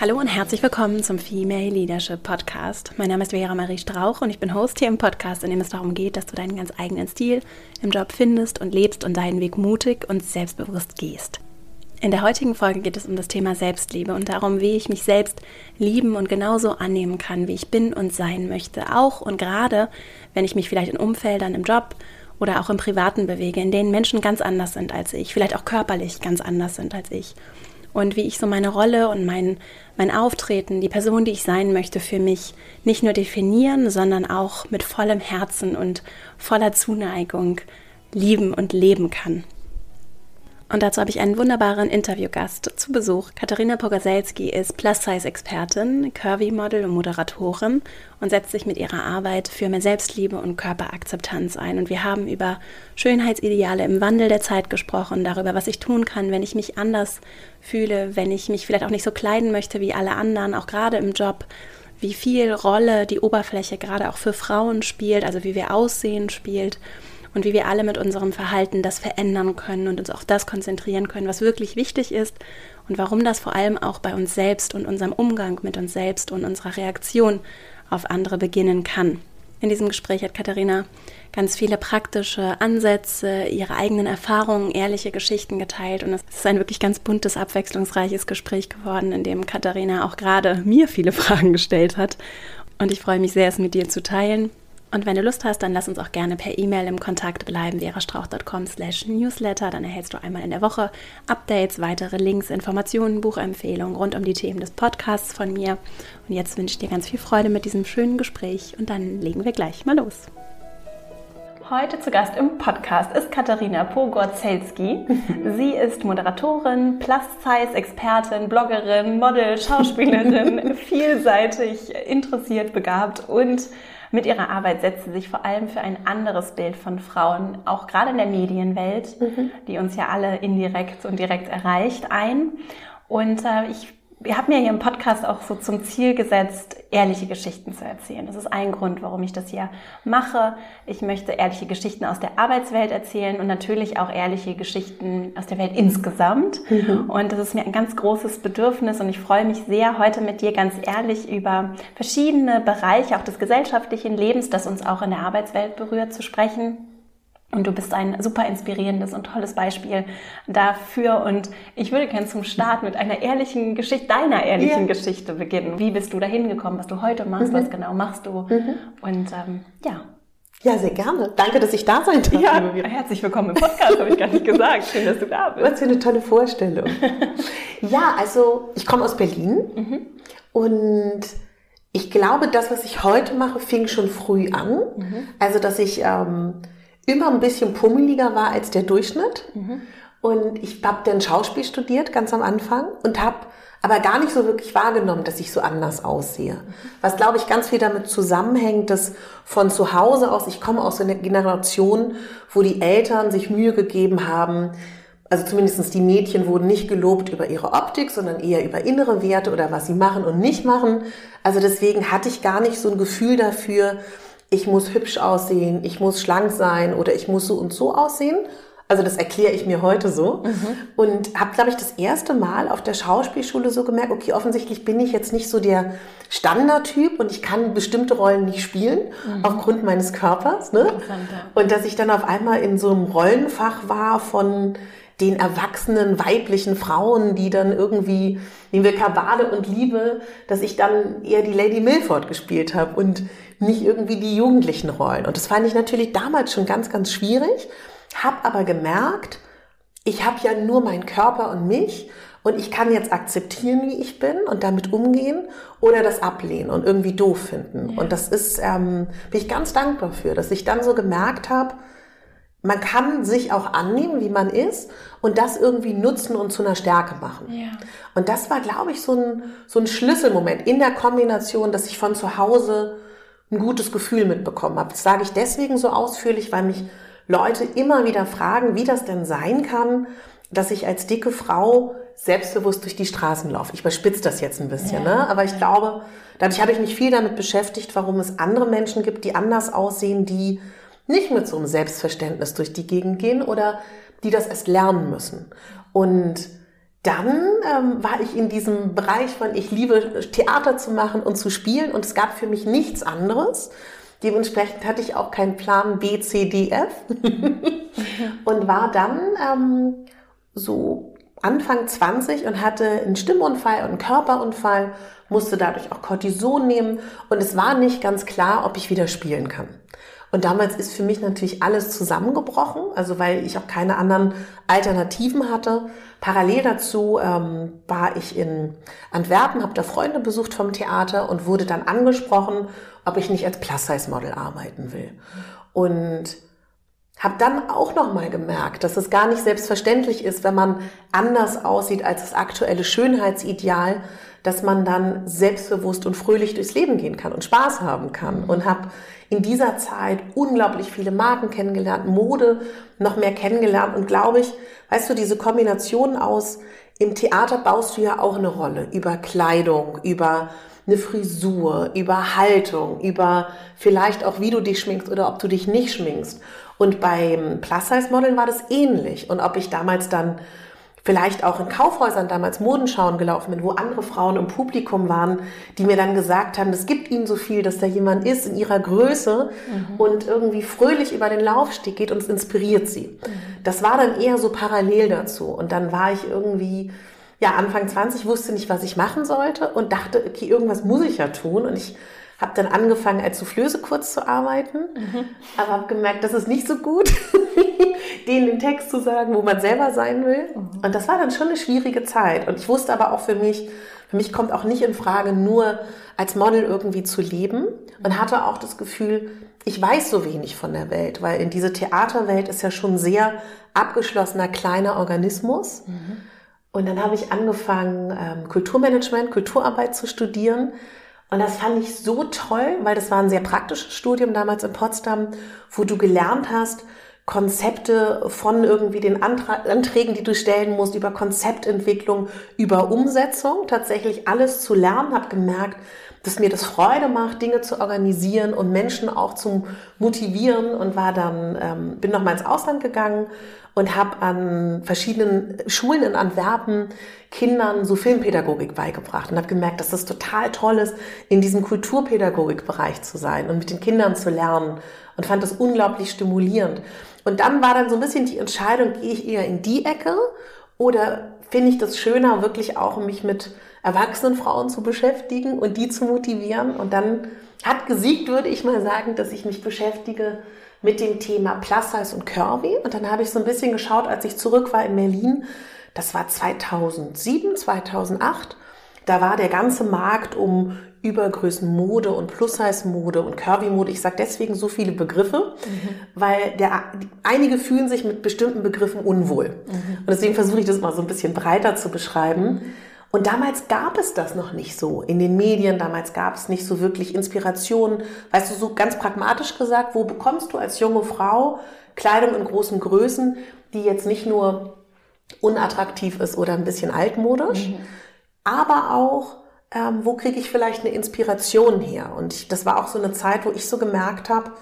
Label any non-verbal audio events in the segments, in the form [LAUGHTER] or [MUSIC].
Hallo und herzlich willkommen zum Female Leadership Podcast. Mein Name ist Vera Marie Strauch und ich bin Host hier im Podcast, in dem es darum geht, dass du deinen ganz eigenen Stil im Job findest und lebst und deinen Weg mutig und selbstbewusst gehst. In der heutigen Folge geht es um das Thema Selbstliebe und darum, wie ich mich selbst lieben und genauso annehmen kann, wie ich bin und sein möchte. Auch und gerade, wenn ich mich vielleicht in Umfeldern im Job oder auch im Privaten bewege, in denen Menschen ganz anders sind als ich, vielleicht auch körperlich ganz anders sind als ich und wie ich so meine Rolle und mein, mein Auftreten, die Person, die ich sein möchte, für mich nicht nur definieren, sondern auch mit vollem Herzen und voller Zuneigung lieben und leben kann. Und dazu habe ich einen wunderbaren Interviewgast zu Besuch. Katharina Pogaselski ist Plus-Size-Expertin, Curvy-Model und Moderatorin und setzt sich mit ihrer Arbeit für mehr Selbstliebe und Körperakzeptanz ein. Und wir haben über Schönheitsideale im Wandel der Zeit gesprochen, darüber, was ich tun kann, wenn ich mich anders fühle, wenn ich mich vielleicht auch nicht so kleiden möchte wie alle anderen, auch gerade im Job, wie viel Rolle die Oberfläche gerade auch für Frauen spielt, also wie wir aussehen spielt und wie wir alle mit unserem Verhalten das verändern können und uns auf das konzentrieren können, was wirklich wichtig ist und warum das vor allem auch bei uns selbst und unserem Umgang mit uns selbst und unserer Reaktion auf andere beginnen kann. In diesem Gespräch hat Katharina ganz viele praktische Ansätze, ihre eigenen Erfahrungen, ehrliche Geschichten geteilt. Und es ist ein wirklich ganz buntes, abwechslungsreiches Gespräch geworden, in dem Katharina auch gerade mir viele [LAUGHS] Fragen gestellt hat. Und ich freue mich sehr, es mit dir zu teilen. Und wenn du Lust hast, dann lass uns auch gerne per E-Mail im Kontakt bleiben, verastrauch.com slash newsletter. Dann erhältst du einmal in der Woche Updates, weitere Links, Informationen, Buchempfehlungen rund um die Themen des Podcasts von mir. Und jetzt wünsche ich dir ganz viel Freude mit diesem schönen Gespräch und dann legen wir gleich mal los. Heute zu Gast im Podcast ist Katharina Pogorzelski. [LAUGHS] Sie ist Moderatorin, Plus-Size-Expertin, Bloggerin, Model, Schauspielerin, [LAUGHS] vielseitig interessiert, begabt und mit ihrer Arbeit setzt sie sich vor allem für ein anderes Bild von Frauen, auch gerade in der Medienwelt, mhm. die uns ja alle indirekt und direkt erreicht, ein. Und äh, ich ich habe mir hier im Podcast auch so zum Ziel gesetzt, ehrliche Geschichten zu erzählen. Das ist ein Grund, warum ich das hier mache. Ich möchte ehrliche Geschichten aus der Arbeitswelt erzählen und natürlich auch ehrliche Geschichten aus der Welt insgesamt. Mhm. Und das ist mir ein ganz großes Bedürfnis und ich freue mich sehr, heute mit dir ganz ehrlich über verschiedene Bereiche auch des gesellschaftlichen Lebens, das uns auch in der Arbeitswelt berührt, zu sprechen. Und du bist ein super inspirierendes und tolles Beispiel dafür. Und ich würde gerne zum Start mit einer ehrlichen Geschichte, deiner ehrlichen ja. Geschichte beginnen. Wie bist du da hingekommen, was du heute machst, mhm. was genau machst du? Mhm. Und ähm, ja. Ja, sehr gerne. Danke, dass ich da sein darf. Ja, herzlich willkommen im Podcast, habe ich gar nicht gesagt. Schön, dass du da bist. Was für eine tolle Vorstellung. [LAUGHS] ja, also ich komme aus Berlin mhm. und ich glaube, das, was ich heute mache, fing schon früh an. Mhm. Also, dass ich ähm, immer ein bisschen pummeliger war als der Durchschnitt. Mhm. Und ich habe dann Schauspiel studiert ganz am Anfang und habe aber gar nicht so wirklich wahrgenommen, dass ich so anders aussehe. Was, glaube ich, ganz viel damit zusammenhängt, dass von zu Hause aus, ich komme aus so einer Generation, wo die Eltern sich Mühe gegeben haben, also zumindestens die Mädchen wurden nicht gelobt über ihre Optik, sondern eher über innere Werte oder was sie machen und nicht machen. Also deswegen hatte ich gar nicht so ein Gefühl dafür, ich muss hübsch aussehen, ich muss schlank sein oder ich muss so und so aussehen. Also das erkläre ich mir heute so. Mhm. Und habe, glaube ich, das erste Mal auf der Schauspielschule so gemerkt, okay, offensichtlich bin ich jetzt nicht so der Standardtyp und ich kann bestimmte Rollen nicht spielen mhm. aufgrund meines Körpers. Ne? Und dass ich dann auf einmal in so einem Rollenfach war von den erwachsenen weiblichen Frauen, die dann irgendwie, nehmen wir Kabale und Liebe, dass ich dann eher die Lady Milford gespielt habe und nicht irgendwie die jugendlichen Rollen. Und das fand ich natürlich damals schon ganz, ganz schwierig, habe aber gemerkt, ich habe ja nur meinen Körper und mich und ich kann jetzt akzeptieren, wie ich bin und damit umgehen oder das ablehnen und irgendwie doof finden. Ja. Und das ist, ähm, bin ich ganz dankbar für, dass ich dann so gemerkt habe, man kann sich auch annehmen, wie man ist und das irgendwie nutzen und zu einer Stärke machen. Ja. Und das war, glaube ich, so ein, so ein Schlüsselmoment in der Kombination, dass ich von zu Hause ein gutes Gefühl mitbekommen habe. Das sage ich deswegen so ausführlich, weil mich Leute immer wieder fragen, wie das denn sein kann, dass ich als dicke Frau selbstbewusst durch die Straßen laufe. Ich überspitze das jetzt ein bisschen, ja. ne? aber ich glaube, dadurch habe ich mich viel damit beschäftigt, warum es andere Menschen gibt, die anders aussehen, die nicht mit so einem Selbstverständnis durch die Gegend gehen oder die das erst lernen müssen. Und dann ähm, war ich in diesem Bereich von, ich liebe Theater zu machen und zu spielen und es gab für mich nichts anderes. Dementsprechend hatte ich auch keinen Plan B, C, D, F [LAUGHS] und war dann ähm, so Anfang 20 und hatte einen Stimmunfall und einen Körperunfall, musste dadurch auch Cortison nehmen und es war nicht ganz klar, ob ich wieder spielen kann. Und damals ist für mich natürlich alles zusammengebrochen, also weil ich auch keine anderen Alternativen hatte. Parallel dazu ähm, war ich in Antwerpen, habe da Freunde besucht vom Theater und wurde dann angesprochen, ob ich nicht als Plus-Size-Model arbeiten will. Und habe dann auch noch mal gemerkt, dass es gar nicht selbstverständlich ist, wenn man anders aussieht als das aktuelle Schönheitsideal, dass man dann selbstbewusst und fröhlich durchs Leben gehen kann und Spaß haben kann. Und habe in dieser Zeit unglaublich viele Marken kennengelernt, Mode noch mehr kennengelernt und glaube ich, weißt du, diese Kombination aus im Theater baust du ja auch eine Rolle über Kleidung, über eine Frisur, über Haltung, über vielleicht auch, wie du dich schminkst oder ob du dich nicht schminkst. Und beim Plus-Size-Modeln war das ähnlich. Und ob ich damals dann vielleicht auch in Kaufhäusern damals Modenschauen gelaufen bin, wo andere Frauen im Publikum waren, die mir dann gesagt haben, es gibt ihnen so viel, dass da jemand ist in ihrer Größe mhm. und irgendwie fröhlich über den Laufsteg geht und es inspiriert sie. Mhm. Das war dann eher so parallel dazu. Und dann war ich irgendwie, ja, Anfang 20, wusste nicht, was ich machen sollte und dachte, okay, irgendwas muss ich ja tun. Und ich habe dann angefangen, als Soufflöse kurz zu arbeiten, mhm. aber habe gemerkt, das ist nicht so gut, [LAUGHS] denen den Text zu sagen, wo man selber sein will. Mhm. Und das war dann schon eine schwierige Zeit. Und ich wusste aber auch für mich, für mich kommt auch nicht in Frage, nur als Model irgendwie zu leben. Und hatte auch das Gefühl, ich weiß so wenig von der Welt, weil in diese Theaterwelt ist ja schon sehr abgeschlossener kleiner Organismus. Mhm. Und dann habe ich angefangen, ähm, Kulturmanagement, Kulturarbeit zu studieren und das fand ich so toll, weil das war ein sehr praktisches Studium damals in Potsdam, wo du gelernt hast, Konzepte von irgendwie den Anträgen, die du stellen musst, über Konzeptentwicklung, über Umsetzung, tatsächlich alles zu lernen, habe gemerkt, dass mir das Freude macht, Dinge zu organisieren und Menschen auch zu motivieren und war dann, ähm, bin nochmal ins Ausland gegangen und habe an verschiedenen Schulen in Antwerpen Kindern so Filmpädagogik beigebracht und habe gemerkt, dass das total toll ist, in diesem Kulturpädagogikbereich zu sein und mit den Kindern zu lernen und fand das unglaublich stimulierend. Und dann war dann so ein bisschen die Entscheidung, gehe ich eher in die Ecke oder finde ich das schöner, wirklich auch mich mit erwachsenen Frauen zu beschäftigen und die zu motivieren. Und dann hat gesiegt, würde ich mal sagen, dass ich mich beschäftige mit dem Thema Plus Size und Curvy. Und dann habe ich so ein bisschen geschaut, als ich zurück war in Berlin. Das war 2007, 2008. Da war der ganze Markt um Übergrößenmode und Plus-Size-Mode und Curvy-Mode. Ich sage deswegen so viele Begriffe, mhm. weil der, einige fühlen sich mit bestimmten Begriffen unwohl. Mhm. Und deswegen versuche ich das mal so ein bisschen breiter zu beschreiben. Und damals gab es das noch nicht so in den Medien, damals gab es nicht so wirklich Inspiration. Weißt du, so ganz pragmatisch gesagt, wo bekommst du als junge Frau Kleidung in großen Größen, die jetzt nicht nur unattraktiv ist oder ein bisschen altmodisch, mhm. aber auch, ähm, wo kriege ich vielleicht eine Inspiration her? Und ich, das war auch so eine Zeit, wo ich so gemerkt habe,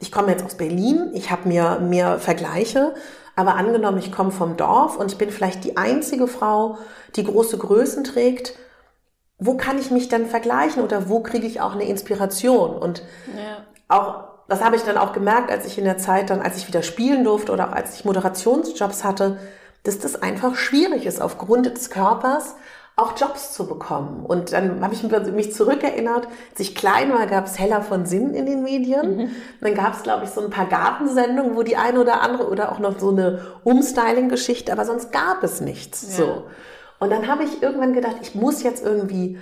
ich komme jetzt aus Berlin, ich habe mir mehr Vergleiche aber angenommen, ich komme vom Dorf und ich bin vielleicht die einzige Frau, die große Größen trägt. Wo kann ich mich dann vergleichen oder wo kriege ich auch eine Inspiration? Und ja. auch, das habe ich dann auch gemerkt, als ich in der Zeit dann, als ich wieder spielen durfte oder auch als ich Moderationsjobs hatte, dass das einfach schwierig ist aufgrund des Körpers auch Jobs zu bekommen. Und dann habe ich mich zurückerinnert, als ich klein war, gab es Heller von Sinn in den Medien. Mhm. Dann gab es, glaube ich, so ein paar Gartensendungen, wo die eine oder andere oder auch noch so eine Umstyling-Geschichte, aber sonst gab es nichts. Ja. So. Und dann habe ich irgendwann gedacht, ich muss jetzt irgendwie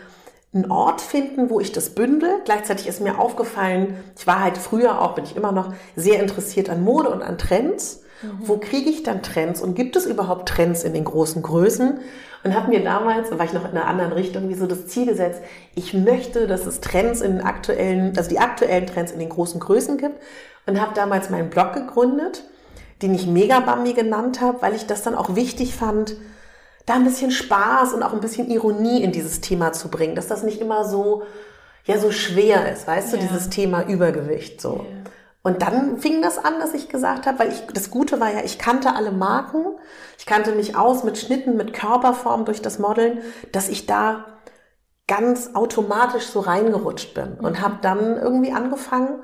einen Ort finden, wo ich das bündel. Gleichzeitig ist mir aufgefallen, ich war halt früher auch, bin ich immer noch sehr interessiert an Mode und an Trends. Mhm. Wo kriege ich dann Trends und gibt es überhaupt Trends in den großen Größen? Und habe mir damals, da war ich noch in einer anderen Richtung, wie so das Ziel gesetzt, ich möchte, dass es Trends in den aktuellen, also die aktuellen Trends in den großen Größen gibt. Und habe damals meinen Blog gegründet, den ich Megabambi genannt habe, weil ich das dann auch wichtig fand, da ein bisschen Spaß und auch ein bisschen Ironie in dieses Thema zu bringen, dass das nicht immer so, ja, so schwer ist, weißt ja. du, dieses Thema Übergewicht, so. Ja. Und dann fing das an, dass ich gesagt habe, weil ich, das Gute war ja, ich kannte alle Marken, ich kannte mich aus mit Schnitten, mit Körperform durch das Modeln, dass ich da ganz automatisch so reingerutscht bin und habe dann irgendwie angefangen,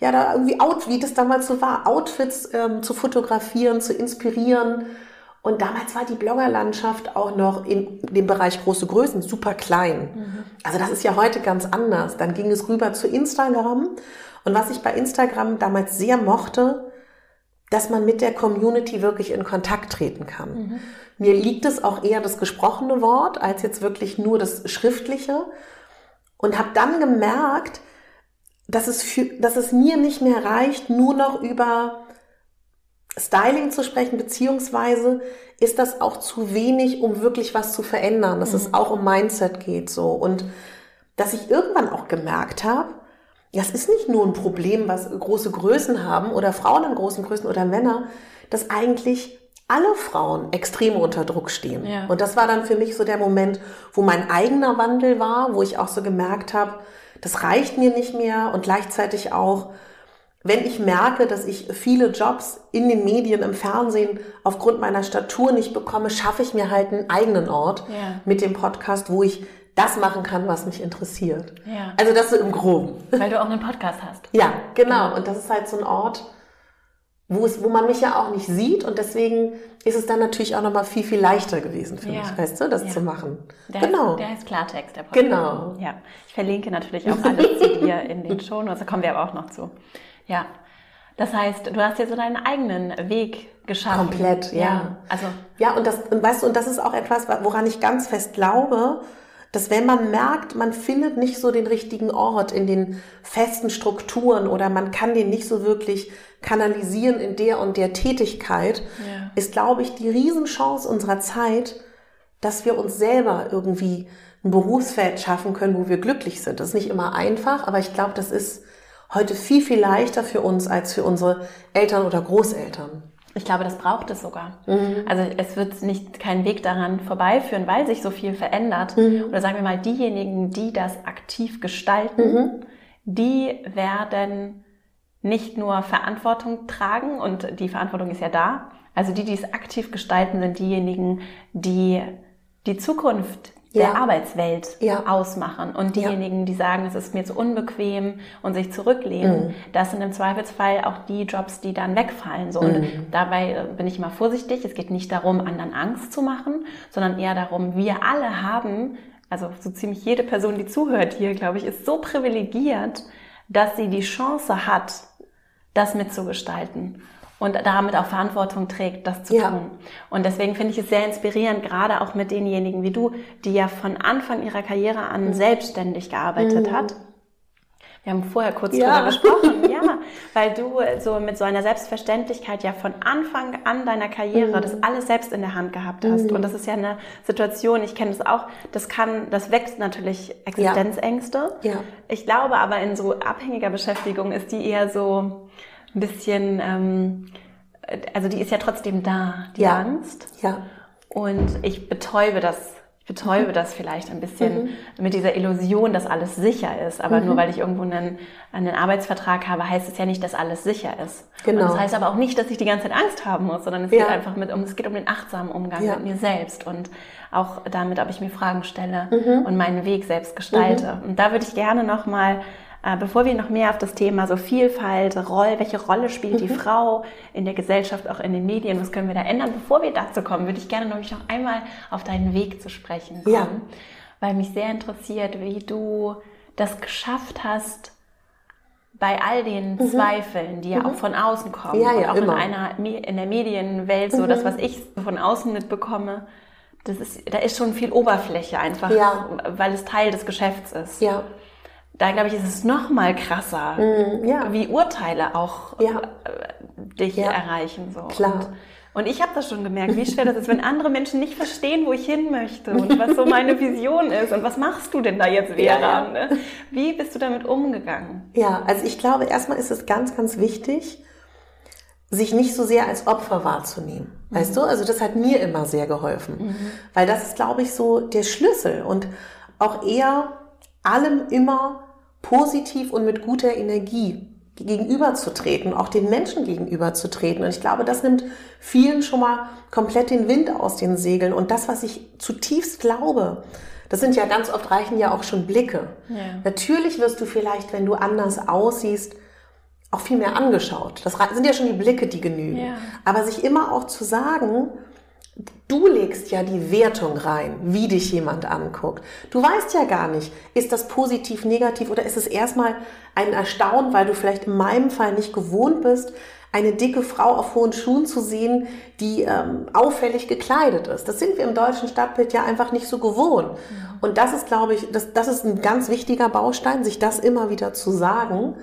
ja, da irgendwie out, wie das damals so war, Outfits ähm, zu fotografieren, zu inspirieren. Und damals war die Bloggerlandschaft auch noch in dem Bereich große Größen super klein. Mhm. Also das ist ja heute ganz anders. Dann ging es rüber zu Instagram. Und was ich bei Instagram damals sehr mochte, dass man mit der Community wirklich in Kontakt treten kann. Mhm. Mir liegt es auch eher das gesprochene Wort als jetzt wirklich nur das schriftliche und habe dann gemerkt, dass es, für, dass es mir nicht mehr reicht, nur noch über Styling zu sprechen, beziehungsweise ist das auch zu wenig, um wirklich was zu verändern, dass mhm. es auch um Mindset geht so und dass ich irgendwann auch gemerkt habe, das ist nicht nur ein Problem, was große Größen haben oder Frauen in großen Größen oder Männer, dass eigentlich alle Frauen extrem unter Druck stehen. Ja. Und das war dann für mich so der Moment, wo mein eigener Wandel war, wo ich auch so gemerkt habe, das reicht mir nicht mehr und gleichzeitig auch, wenn ich merke, dass ich viele Jobs in den Medien, im Fernsehen aufgrund meiner Statur nicht bekomme, schaffe ich mir halt einen eigenen Ort ja. mit dem Podcast, wo ich das machen kann, was mich interessiert. Ja. Also das so im Groben. Weil du auch einen Podcast hast. [LAUGHS] Ja, genau. Und das ist halt so ein Ort, wo, es, wo man mich ja auch nicht sieht und deswegen ist es dann natürlich auch nochmal viel, viel leichter gewesen für ja. mich, weißt du, das ja. zu machen. Der genau. Heißt, der heißt Klartext, der Podcast. Genau. Ja, ich verlinke natürlich auch alles zu dir in den Shownotes, da kommen wir aber auch noch zu. Ja, das heißt, du hast jetzt so deinen eigenen Weg geschaffen. Komplett, ja. ja. Also ja, und das, und weißt du, und das ist auch etwas, woran ich ganz fest glaube, dass wenn man merkt, man findet nicht so den richtigen Ort in den festen Strukturen oder man kann den nicht so wirklich kanalisieren in der und der Tätigkeit, ja. ist, glaube ich, die Riesenchance unserer Zeit, dass wir uns selber irgendwie ein Berufsfeld schaffen können, wo wir glücklich sind. Das ist nicht immer einfach, aber ich glaube, das ist heute viel, viel leichter für uns als für unsere Eltern oder Großeltern. Ich glaube, das braucht es sogar. Mhm. Also es wird nicht keinen Weg daran vorbeiführen, weil sich so viel verändert. Mhm. Oder sagen wir mal, diejenigen, die das aktiv gestalten, mhm. die werden nicht nur Verantwortung tragen und die Verantwortung ist ja da. Also die, die es aktiv gestalten, sind diejenigen, die die Zukunft. Der Arbeitswelt ja. ausmachen. Und diejenigen, die sagen, es ist mir zu unbequem und sich zurücklehnen, mhm. das sind im Zweifelsfall auch die Jobs, die dann wegfallen. So. Und mhm. dabei äh, bin ich immer vorsichtig. Es geht nicht darum, anderen Angst zu machen, sondern eher darum, wir alle haben, also so ziemlich jede Person, die zuhört hier, glaube ich, ist so privilegiert, dass sie die Chance hat, das mitzugestalten und damit auch Verantwortung trägt, das zu ja. tun. Und deswegen finde ich es sehr inspirierend, gerade auch mit denjenigen wie du, die ja von Anfang ihrer Karriere an mhm. selbstständig gearbeitet mhm. hat. Wir haben vorher kurz ja. drüber gesprochen, [LAUGHS] ja, weil du so mit so einer Selbstverständlichkeit ja von Anfang an deiner Karriere mhm. das alles selbst in der Hand gehabt hast. Mhm. Und das ist ja eine Situation, ich kenne das auch, das kann, das wächst natürlich Existenzängste. Ja. ja. Ich glaube aber in so abhängiger Beschäftigung ist die eher so, ein bisschen, ähm, also die ist ja trotzdem da, die ja. Angst. Ja. Und ich betäube das, ich betäube mhm. das vielleicht ein bisschen mhm. mit dieser Illusion, dass alles sicher ist. Aber mhm. nur weil ich irgendwo einen, einen Arbeitsvertrag habe, heißt es ja nicht, dass alles sicher ist. Genau. Und das heißt aber auch nicht, dass ich die ganze Zeit Angst haben muss, sondern es ja. geht einfach mit um, es geht um den achtsamen Umgang ja. mit mir selbst und auch damit, ob ich mir Fragen stelle mhm. und meinen Weg selbst gestalte. Mhm. Und da würde ich gerne nochmal bevor wir noch mehr auf das Thema so Vielfalt, Roll, welche Rolle spielt mhm. die Frau in der Gesellschaft, auch in den Medien, was können wir da ändern? Bevor wir dazu kommen, würde ich gerne noch einmal auf deinen Weg zu sprechen kommen, ja. weil mich sehr interessiert, wie du das geschafft hast, bei all den mhm. Zweifeln, die ja mhm. auch von außen kommen ja, ja, auch immer. in einer in der Medienwelt so das, mhm. was ich von außen mitbekomme, das ist, da ist schon viel Oberfläche einfach, ja. weil es Teil des Geschäfts ist. Ja da glaube ich, ist es noch mal krasser, mm, ja. wie Urteile auch ja. Äh, dich ja. erreichen. So. Klar. Und, und ich habe das schon gemerkt, wie schwer das ist, wenn andere Menschen nicht verstehen, wo ich hin möchte und was so meine Vision ist und was machst du denn da jetzt, Vera? Ja, ne? Wie bist du damit umgegangen? Ja, also ich glaube, erstmal ist es ganz, ganz wichtig, sich nicht so sehr als Opfer wahrzunehmen. Mhm. Weißt du? Also das hat mir immer sehr geholfen. Mhm. Weil das ist, glaube ich, so der Schlüssel und auch eher allem immer positiv und mit guter Energie gegenüberzutreten, auch den Menschen gegenüberzutreten. Und ich glaube, das nimmt vielen schon mal komplett den Wind aus den Segeln. Und das, was ich zutiefst glaube, das sind ja ganz oft reichen ja auch schon Blicke. Ja. Natürlich wirst du vielleicht, wenn du anders aussiehst, auch viel mehr angeschaut. Das sind ja schon die Blicke, die genügen. Ja. Aber sich immer auch zu sagen, Du legst ja die Wertung rein, wie dich jemand anguckt. Du weißt ja gar nicht, ist das positiv, negativ oder ist es erstmal ein Erstaunen, weil du vielleicht in meinem Fall nicht gewohnt bist, eine dicke Frau auf hohen Schuhen zu sehen, die ähm, auffällig gekleidet ist. Das sind wir im deutschen Stadtbild ja einfach nicht so gewohnt. Und das ist, glaube ich, das, das ist ein ganz wichtiger Baustein, sich das immer wieder zu sagen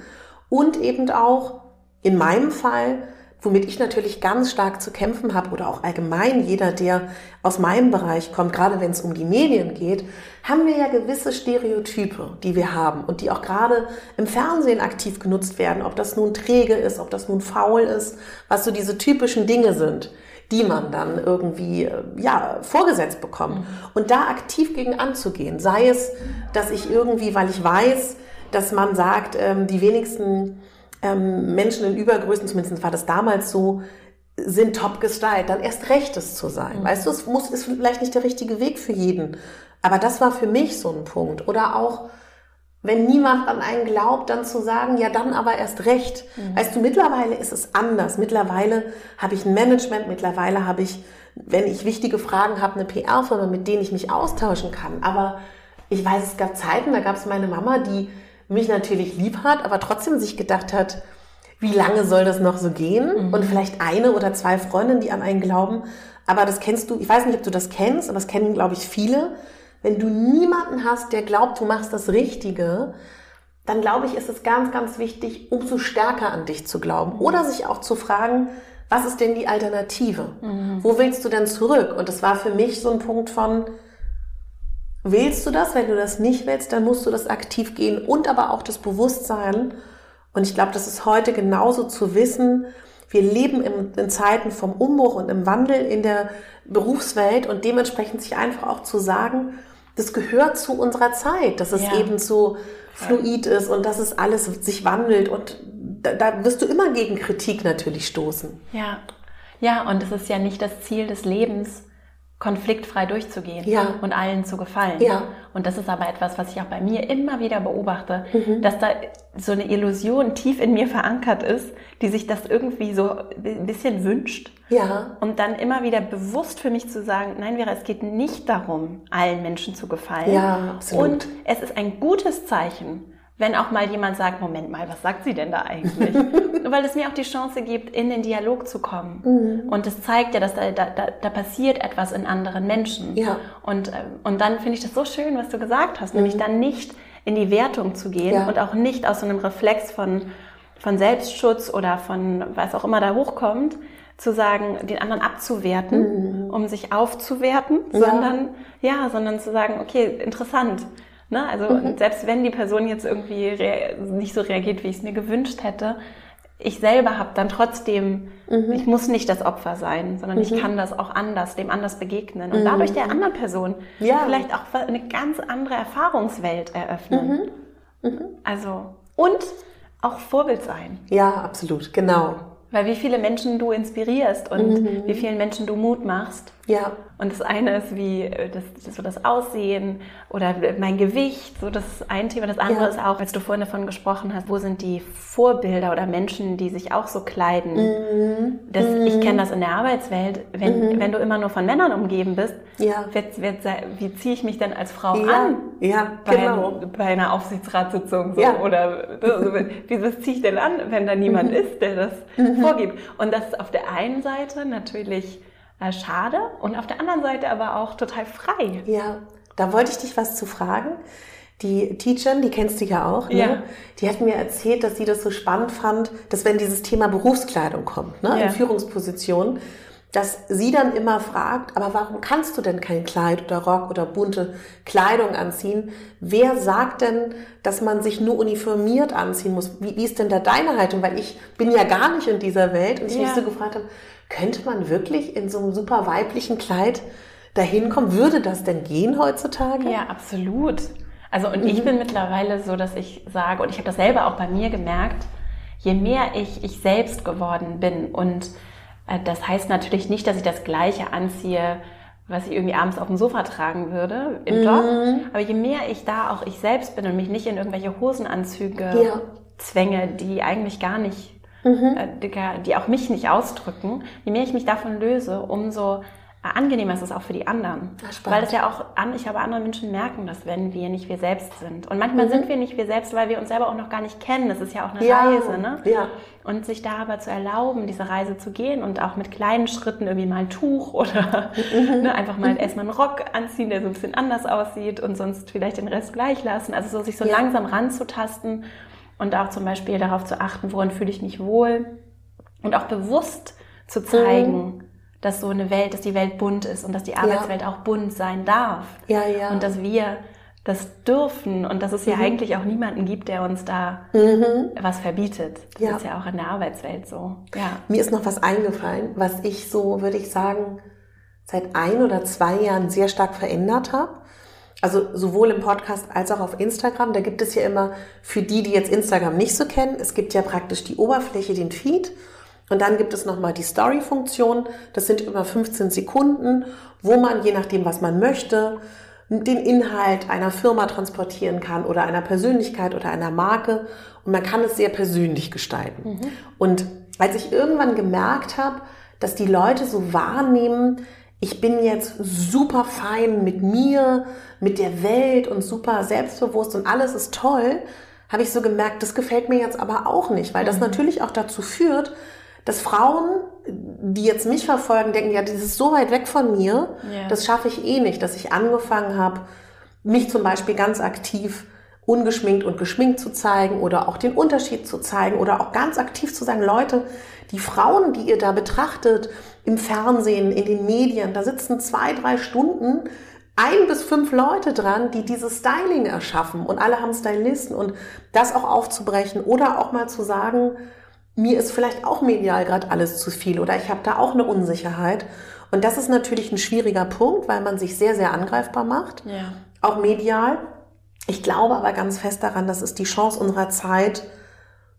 und eben auch in meinem Fall womit ich natürlich ganz stark zu kämpfen habe oder auch allgemein jeder, der aus meinem Bereich kommt, gerade wenn es um die Medien geht, haben wir ja gewisse Stereotype, die wir haben und die auch gerade im Fernsehen aktiv genutzt werden, ob das nun träge ist, ob das nun faul ist, was so diese typischen Dinge sind die man dann irgendwie ja vorgesetzt bekommt. Und da aktiv gegen anzugehen, sei es, dass ich irgendwie, weil ich weiß, dass man sagt, ähm, die wenigsten ähm, Menschen in Übergrößen, zumindest war das damals so, sind top gestylt, dann erst rechtes zu sein. Mhm. Weißt du, es muss, ist vielleicht nicht der richtige Weg für jeden. Aber das war für mich so ein Punkt. Oder auch, wenn niemand an einen glaubt, dann zu sagen, ja, dann aber erst recht. Mhm. Weißt du, mittlerweile ist es anders. Mittlerweile habe ich ein Management, mittlerweile habe ich, wenn ich wichtige Fragen habe, eine PR-Firma, mit denen ich mich austauschen kann. Aber ich weiß, es gab Zeiten, da gab es meine Mama, die mich natürlich lieb hat, aber trotzdem sich gedacht hat, wie lange soll das noch so gehen? Mhm. Und vielleicht eine oder zwei Freundinnen, die an einen glauben. Aber das kennst du, ich weiß nicht, ob du das kennst, aber das kennen, glaube ich, viele. Wenn du niemanden hast, der glaubt, du machst das Richtige, dann glaube ich, ist es ganz, ganz wichtig, umso stärker an dich zu glauben. Oder sich auch zu fragen, was ist denn die Alternative? Mhm. Wo willst du denn zurück? Und das war für mich so ein Punkt von, Willst du das? Wenn du das nicht willst, dann musst du das aktiv gehen und aber auch das Bewusstsein. Und ich glaube, das ist heute genauso zu wissen. Wir leben in, Zeiten vom Umbruch und im Wandel in der Berufswelt und dementsprechend sich einfach auch zu sagen, das gehört zu unserer Zeit, dass es ja. eben so fluid ist und dass es alles sich wandelt und da, da wirst du immer gegen Kritik natürlich stoßen. Ja. Ja, und es ist ja nicht das Ziel des Lebens, konfliktfrei durchzugehen ja. und allen zu gefallen. Ja. Und das ist aber etwas, was ich auch bei mir immer wieder beobachte, mhm. dass da so eine Illusion tief in mir verankert ist, die sich das irgendwie so ein bisschen wünscht. Ja. Und dann immer wieder bewusst für mich zu sagen, nein, Vera, es geht nicht darum, allen Menschen zu gefallen. Ja, absolut. Und es ist ein gutes Zeichen, wenn auch mal jemand sagt, Moment mal, was sagt sie denn da eigentlich? [LAUGHS] Weil es mir auch die Chance gibt, in den Dialog zu kommen. Mhm. Und es zeigt ja, dass da, da, da passiert etwas in anderen Menschen. Ja. Und, äh, und dann finde ich das so schön, was du gesagt hast, mhm. nämlich dann nicht in die Wertung zu gehen ja. und auch nicht aus so einem Reflex von, von Selbstschutz oder von was auch immer da hochkommt, zu sagen, den anderen abzuwerten, mhm. um sich aufzuwerten, ja. sondern ja, sondern zu sagen, okay, interessant Ne? Also mhm. selbst wenn die Person jetzt irgendwie nicht so reagiert, wie ich es mir gewünscht hätte, ich selber habe dann trotzdem, mhm. ich muss nicht das Opfer sein, sondern mhm. ich kann das auch anders, dem anders begegnen und dadurch der mhm. anderen Person ja. vielleicht auch eine ganz andere Erfahrungswelt eröffnen. Mhm. Mhm. Also und auch Vorbild sein. Ja, absolut, genau. Weil wie viele Menschen du inspirierst und wie vielen Menschen du Mut machst. Ja. Und das eine ist wie äh, das, das, so das Aussehen oder mein Gewicht, so das ist ein Thema. Das andere ja. ist auch, als du vorhin davon gesprochen hast, wo sind die Vorbilder oder Menschen, die sich auch so kleiden. Mhm. Das, mhm. Ich kenne das in der Arbeitswelt. Wenn, mhm. wenn du immer nur von Männern umgeben bist, ja. wird, wird, wie ziehe ich mich denn als Frau ja. an? Ja, bei, genau. bei einer Aufsichtsratssitzung so, ja. oder so, wie was ziehe ich denn an, wenn da niemand mhm. ist, der das mhm. vorgibt? Und das ist auf der einen Seite natürlich äh, schade und auf der anderen Seite aber auch total frei. Ja, da wollte ich dich was zu fragen. Die Teacherin, die kennst du ja auch, ne? ja. die hat mir erzählt, dass sie das so spannend fand, dass wenn dieses Thema Berufskleidung kommt, ne, ja. in Führungspositionen, dass sie dann immer fragt, aber warum kannst du denn kein Kleid oder Rock oder bunte Kleidung anziehen? Wer sagt denn, dass man sich nur uniformiert anziehen muss? Wie, wie ist denn da deine Haltung? Weil ich bin ja gar nicht in dieser Welt und ich ja. mich so gefragt habe, könnte man wirklich in so einem super weiblichen Kleid dahin kommen? Würde das denn gehen heutzutage? Ja, absolut. Also und mhm. ich bin mittlerweile so, dass ich sage, und ich habe das selber auch bei mir gemerkt, je mehr ich ich selbst geworden bin und das heißt natürlich nicht, dass ich das Gleiche anziehe, was ich irgendwie abends auf dem Sofa tragen würde im Job. Mhm. Aber je mehr ich da auch ich selbst bin und mich nicht in irgendwelche Hosenanzüge ja. zwänge, die eigentlich gar nicht, mhm. äh, die auch mich nicht ausdrücken, je mehr ich mich davon löse, umso angenehmer ist es auch für die anderen. Ach, weil es ja auch, ich glaube, andere Menschen merken das, wenn wir nicht wir selbst sind. Und manchmal mhm. sind wir nicht wir selbst, weil wir uns selber auch noch gar nicht kennen. Das ist ja auch eine ja. Reise, ne? Ja. Und sich da aber zu erlauben, diese Reise zu gehen und auch mit kleinen Schritten irgendwie mal ein Tuch oder mhm. ne, einfach mal erstmal einen Rock anziehen, der so ein bisschen anders aussieht und sonst vielleicht den Rest gleich lassen. Also so sich so ja. langsam ranzutasten und auch zum Beispiel darauf zu achten, worin fühle ich mich wohl und auch bewusst zu zeigen, mhm dass so eine Welt, dass die Welt bunt ist und dass die Arbeitswelt ja. auch bunt sein darf. Ja, ja. Und dass wir das dürfen und dass es ja mhm. eigentlich auch niemanden gibt, der uns da mhm. was verbietet. Das ja. ist ja auch in der Arbeitswelt so. Ja. Mir ist noch was eingefallen, was ich so, würde ich sagen, seit ein oder zwei Jahren sehr stark verändert habe. Also sowohl im Podcast als auch auf Instagram. Da gibt es ja immer, für die, die jetzt Instagram nicht so kennen, es gibt ja praktisch die Oberfläche, den Feed. Und dann gibt es nochmal die Story-Funktion. Das sind über 15 Sekunden, wo man, je nachdem, was man möchte, den Inhalt einer Firma transportieren kann oder einer Persönlichkeit oder einer Marke. Und man kann es sehr persönlich gestalten. Mhm. Und als ich irgendwann gemerkt habe, dass die Leute so wahrnehmen, ich bin jetzt super fein mit mir, mit der Welt und super selbstbewusst und alles ist toll, habe ich so gemerkt, das gefällt mir jetzt aber auch nicht, weil das mhm. natürlich auch dazu führt, dass Frauen, die jetzt mich verfolgen, denken, ja, das ist so weit weg von mir, ja. das schaffe ich eh nicht, dass ich angefangen habe, mich zum Beispiel ganz aktiv ungeschminkt und geschminkt zu zeigen oder auch den Unterschied zu zeigen oder auch ganz aktiv zu sagen, Leute, die Frauen, die ihr da betrachtet, im Fernsehen, in den Medien, da sitzen zwei, drei Stunden ein bis fünf Leute dran, die dieses Styling erschaffen und alle haben Stylisten und das auch aufzubrechen oder auch mal zu sagen, mir ist vielleicht auch medial gerade alles zu viel oder ich habe da auch eine Unsicherheit. Und das ist natürlich ein schwieriger Punkt, weil man sich sehr, sehr angreifbar macht, ja. auch medial. Ich glaube aber ganz fest daran, dass es die Chance unserer Zeit,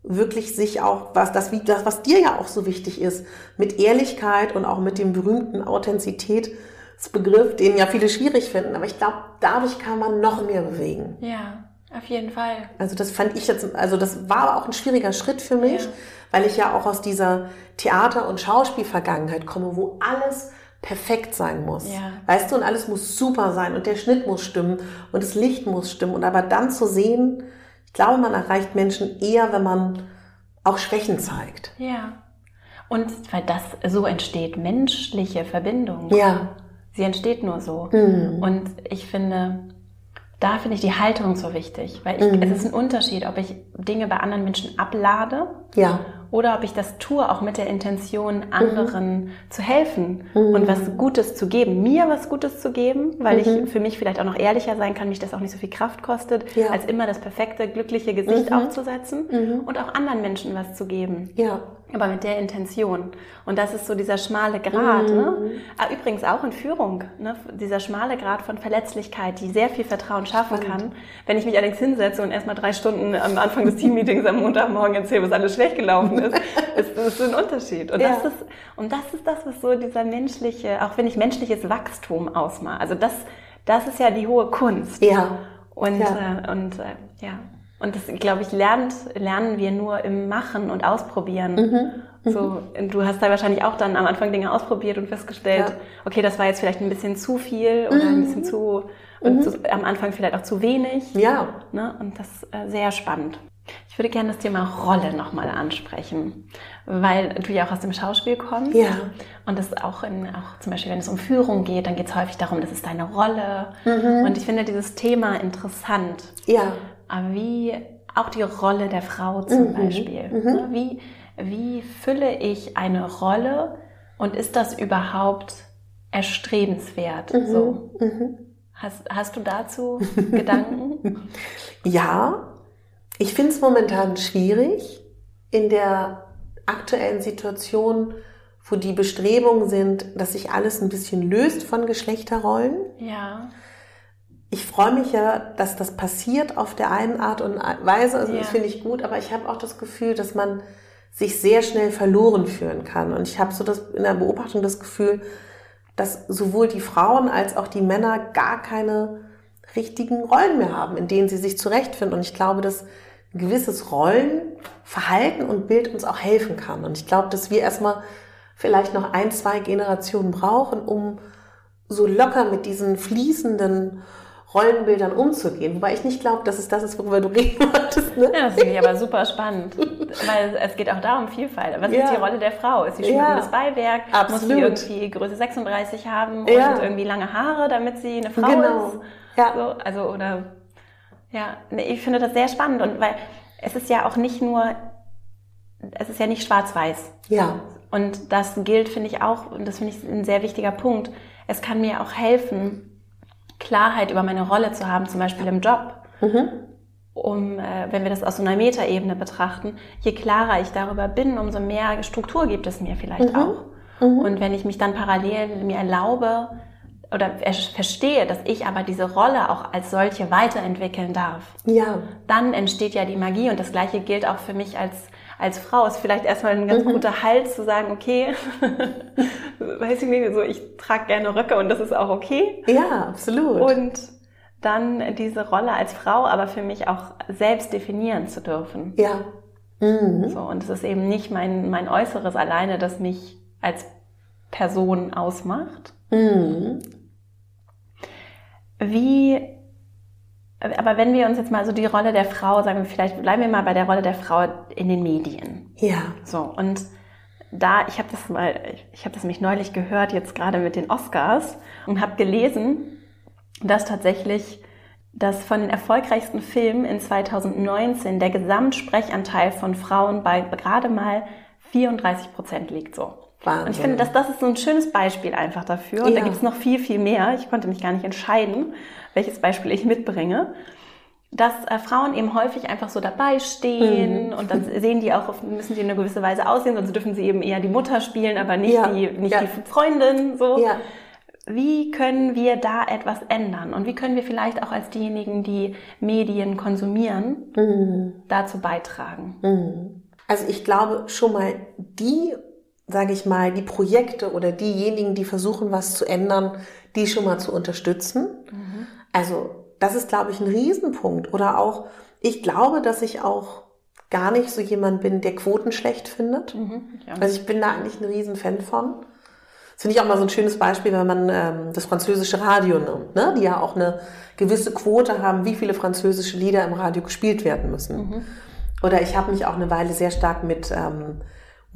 wirklich sich auch, was, das, das, was dir ja auch so wichtig ist, mit Ehrlichkeit und auch mit dem berühmten Authentizitätsbegriff, den ja viele schwierig finden. Aber ich glaube, dadurch kann man noch mehr bewegen. Ja, auf jeden Fall. Also das fand ich jetzt, also das war aber auch ein schwieriger Schritt für mich. Ja weil ich ja auch aus dieser Theater- und Schauspielvergangenheit komme, wo alles perfekt sein muss. Ja. Weißt du, und alles muss super sein und der Schnitt muss stimmen und das Licht muss stimmen. Und aber dann zu sehen, ich glaube, man erreicht Menschen eher, wenn man auch Schwächen zeigt. Ja. Und weil das so entsteht menschliche Verbindung. Ja. Sie entsteht nur so. Mhm. Und ich finde, da finde ich die Haltung so wichtig, weil ich, mhm. es ist ein Unterschied, ob ich Dinge bei anderen Menschen ablade ja oder ob ich das tue, auch mit der Intention, anderen mhm. zu helfen mhm. und was Gutes zu geben, mir was Gutes zu geben, weil mhm. ich für mich vielleicht auch noch ehrlicher sein kann, mich das auch nicht so viel Kraft kostet, ja. als immer das perfekte, glückliche Gesicht mhm. aufzusetzen mhm. und auch anderen Menschen was zu geben. Ja. Aber mit der Intention. Und das ist so dieser schmale Grad. Ne? Mhm. Ah, übrigens auch in Führung. Ne? Dieser schmale Grad von Verletzlichkeit, die sehr viel Vertrauen schaffen Spannend. kann. Wenn ich mich allerdings hinsetze und erstmal drei Stunden am Anfang des Teammeetings am Montagmorgen erzähle, was alles schlecht gelaufen [LAUGHS] ist, ist das ein Unterschied. Und, ja. das ist, und das ist das, was so dieser menschliche, auch wenn ich menschliches Wachstum ausmache. Also das, das ist ja die hohe Kunst. Ja. Und, ja. Äh, und äh, ja. Und das, glaube ich, lernt, lernen wir nur im Machen und Ausprobieren. Mhm. So, mhm. du hast da wahrscheinlich auch dann am Anfang Dinge ausprobiert und festgestellt, ja. okay, das war jetzt vielleicht ein bisschen zu viel oder mhm. ein bisschen zu, und mhm. zu, am Anfang vielleicht auch zu wenig. Ja. Ne? Und das ist äh, sehr spannend. Ich würde gerne das Thema Rolle nochmal ansprechen, weil du ja auch aus dem Schauspiel kommst. Ja. Und das auch, in, auch zum Beispiel, wenn es um Führung geht, dann geht es häufig darum, das ist deine Rolle. Mhm. Und ich finde dieses Thema interessant. Ja. Aber wie auch die Rolle der Frau zum mhm. Beispiel. Mhm. Ne? Wie, wie fülle ich eine Rolle und ist das überhaupt erstrebenswert? Mhm. So. Mhm. Hast, hast du dazu Gedanken? [LAUGHS] Ja, ich finde es momentan schwierig in der aktuellen Situation, wo die Bestrebungen sind, dass sich alles ein bisschen löst von Geschlechterrollen. Ja. ich freue mich ja, dass das passiert auf der einen Art und Weise. Also Ja. das finde ich gut, aber ich habe auch das Gefühl, dass man sich sehr schnell verloren führen kann. Und ich habe so das in der Beobachtung das Gefühl, dass sowohl die Frauen als auch die Männer gar keine richtigen Rollen mehr haben, in denen sie sich zurechtfinden. Und ich glaube, dass gewisses Rollenverhalten und Bild uns auch helfen kann. Und ich glaube, dass wir erstmal vielleicht noch ein, zwei Generationen brauchen, um so locker mit diesen fließenden Rollenbildern umzugehen. Wobei ich nicht glaube, dass es das ist, worüber du [LAUGHS] reden wolltest. Ne? Ja, das finde ich aber super spannend, weil es geht auch da um Vielfalt. Was Ja. ist die Rolle der Frau? Ist sie Ja. schmückendes Beiwerk? Muss Absolut. sie irgendwie Größe 36 haben Ja. und irgendwie lange Haare, damit sie eine Frau Genau. ist? Ja. So, also, oder, ja, ich finde das sehr spannend und weil es ist ja auch nicht nur, es ist ja nicht schwarz-weiß. Ja. Und das gilt, finde ich auch, und das finde ich ein sehr wichtiger Punkt. Es kann mir auch helfen, Klarheit über meine Rolle zu haben, zum Beispiel im Job. Um, äh, wenn wir das aus so einer Metaebene betrachten, je klarer ich darüber bin, umso mehr Struktur gibt es mir vielleicht auch. Und wenn ich mich dann parallel mir erlaube oder ver- verstehe, dass ich aber diese Rolle auch als solche weiterentwickeln darf, Ja. dann entsteht ja die Magie und das gleiche gilt auch für mich als als Frau ist vielleicht erstmal ein ganz guter Halt zu sagen, okay, [LAUGHS] weiß ich nicht, so ich trage gerne Röcke und das ist auch okay. Ja, absolut. Und dann diese Rolle als Frau aber für mich auch selbst definieren zu dürfen. ja. Mhm. So, und es ist eben nicht mein, mein Äußeres alleine, das mich als Person ausmacht. Mhm. Wie, aber wenn wir uns jetzt mal so die Rolle der Frau, sagen wir vielleicht, bleiben wir mal bei der Rolle der Frau in den Medien. Ja. So, und da, ich habe das mal, ich habe das mich neulich gehört, jetzt gerade mit den Oscars, und habe gelesen, dass tatsächlich dass von den erfolgreichsten Filmen in 2019 der Gesamtsprechanteil von Frauen bei gerade mal 34 Prozent liegt so. Wahnsinn. Und ich finde, dass das ist so ein schönes Beispiel einfach dafür. Und da Ja. gibt es noch viel, viel mehr. Ich konnte mich gar nicht entscheiden, welches Beispiel ich mitbringe. Dass äh, Frauen eben häufig einfach so dabei stehen und dann [LAUGHS] sehen die auch, müssen die in einer gewisse Weise aussehen, sonst dürfen sie eben eher die Mutter spielen, aber nicht, Ja. die, nicht Ja. die Freundin. So. Ja. Wie können wir da etwas ändern? Und wie können wir vielleicht auch als diejenigen, die Medien konsumieren, dazu beitragen? Also ich glaube schon mal die, sage ich mal, die Projekte oder diejenigen, die versuchen, was zu ändern, die schon mal zu unterstützen. Also das ist, glaube ich, ein Riesenpunkt. Oder auch, ich glaube, dass ich auch gar nicht so jemand bin, der Quoten schlecht findet. Ja. Also ich bin da eigentlich ein Riesenfan von. Das finde ich auch mal so ein schönes Beispiel, wenn man ähm, das französische Radio nimmt, ne? die ja auch eine gewisse Quote haben, wie viele französische Lieder im Radio gespielt werden müssen. Oder ich habe mich auch eine Weile sehr stark mit ähm,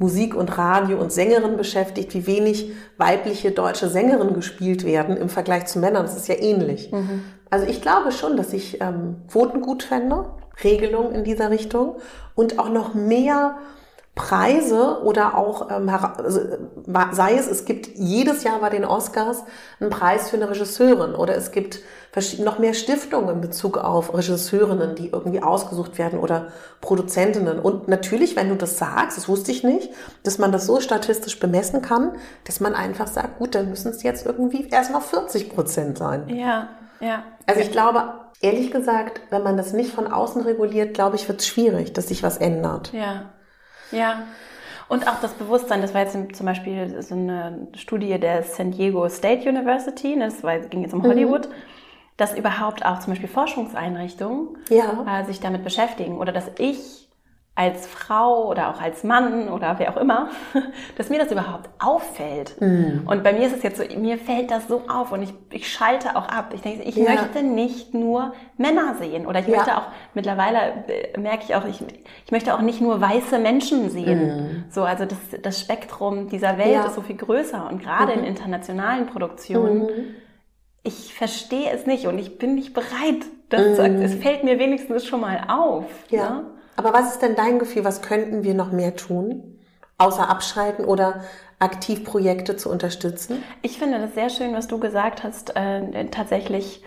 Musik und Radio und Sängerinnen beschäftigt, wie wenig weibliche deutsche Sängerinnen gespielt werden im Vergleich zu Männern. Das ist ja ähnlich. Also ich glaube schon, dass ich ähm, Quoten gut fände, Regelungen in dieser Richtung und auch noch mehr Preise oder auch, ähm, also, sei es, es gibt jedes Jahr bei den Oscars einen Preis für eine Regisseurin oder es gibt noch mehr Stiftungen in Bezug auf Regisseurinnen, die irgendwie ausgesucht werden oder Produzentinnen. Und natürlich, wenn du das sagst, das wusste ich nicht, dass man das so statistisch bemessen kann, dass man einfach sagt, gut, dann müssen es jetzt irgendwie erstmal 40 Prozent sein. Ja, ja. Also ich glaube, ehrlich gesagt, wenn man das nicht von außen reguliert, glaube ich, wird es schwierig, dass sich was ändert. Ja, ja. Und auch das Bewusstsein, das war jetzt zum Beispiel so eine Studie der San Diego State University, ne, das war, ging jetzt um Hollywood, dass überhaupt auch zum Beispiel Forschungseinrichtungen Ja. äh, sich damit beschäftigen oder dass ich als Frau oder auch als Mann oder wer auch immer, [LAUGHS] dass mir das überhaupt auffällt. Und bei mir ist es jetzt so, mir fällt das so auf und ich, ich schalte auch ab. Ich denke, ich Ja. möchte nicht nur Männer sehen oder ich Ja. möchte auch, mittlerweile äh, merke ich auch, ich, ich möchte auch nicht nur weiße Menschen sehen. So, also das, das Spektrum dieser Welt Ja. ist so viel größer und gerade in internationalen Produktionen ich verstehe es nicht und ich bin nicht bereit, das zu Es fällt mir wenigstens schon mal auf. Ja. Aber was ist denn dein Gefühl? Was könnten wir noch mehr tun? Außer abschreiten oder aktiv Projekte zu unterstützen? Ich finde das sehr schön, was du gesagt hast, äh, tatsächlich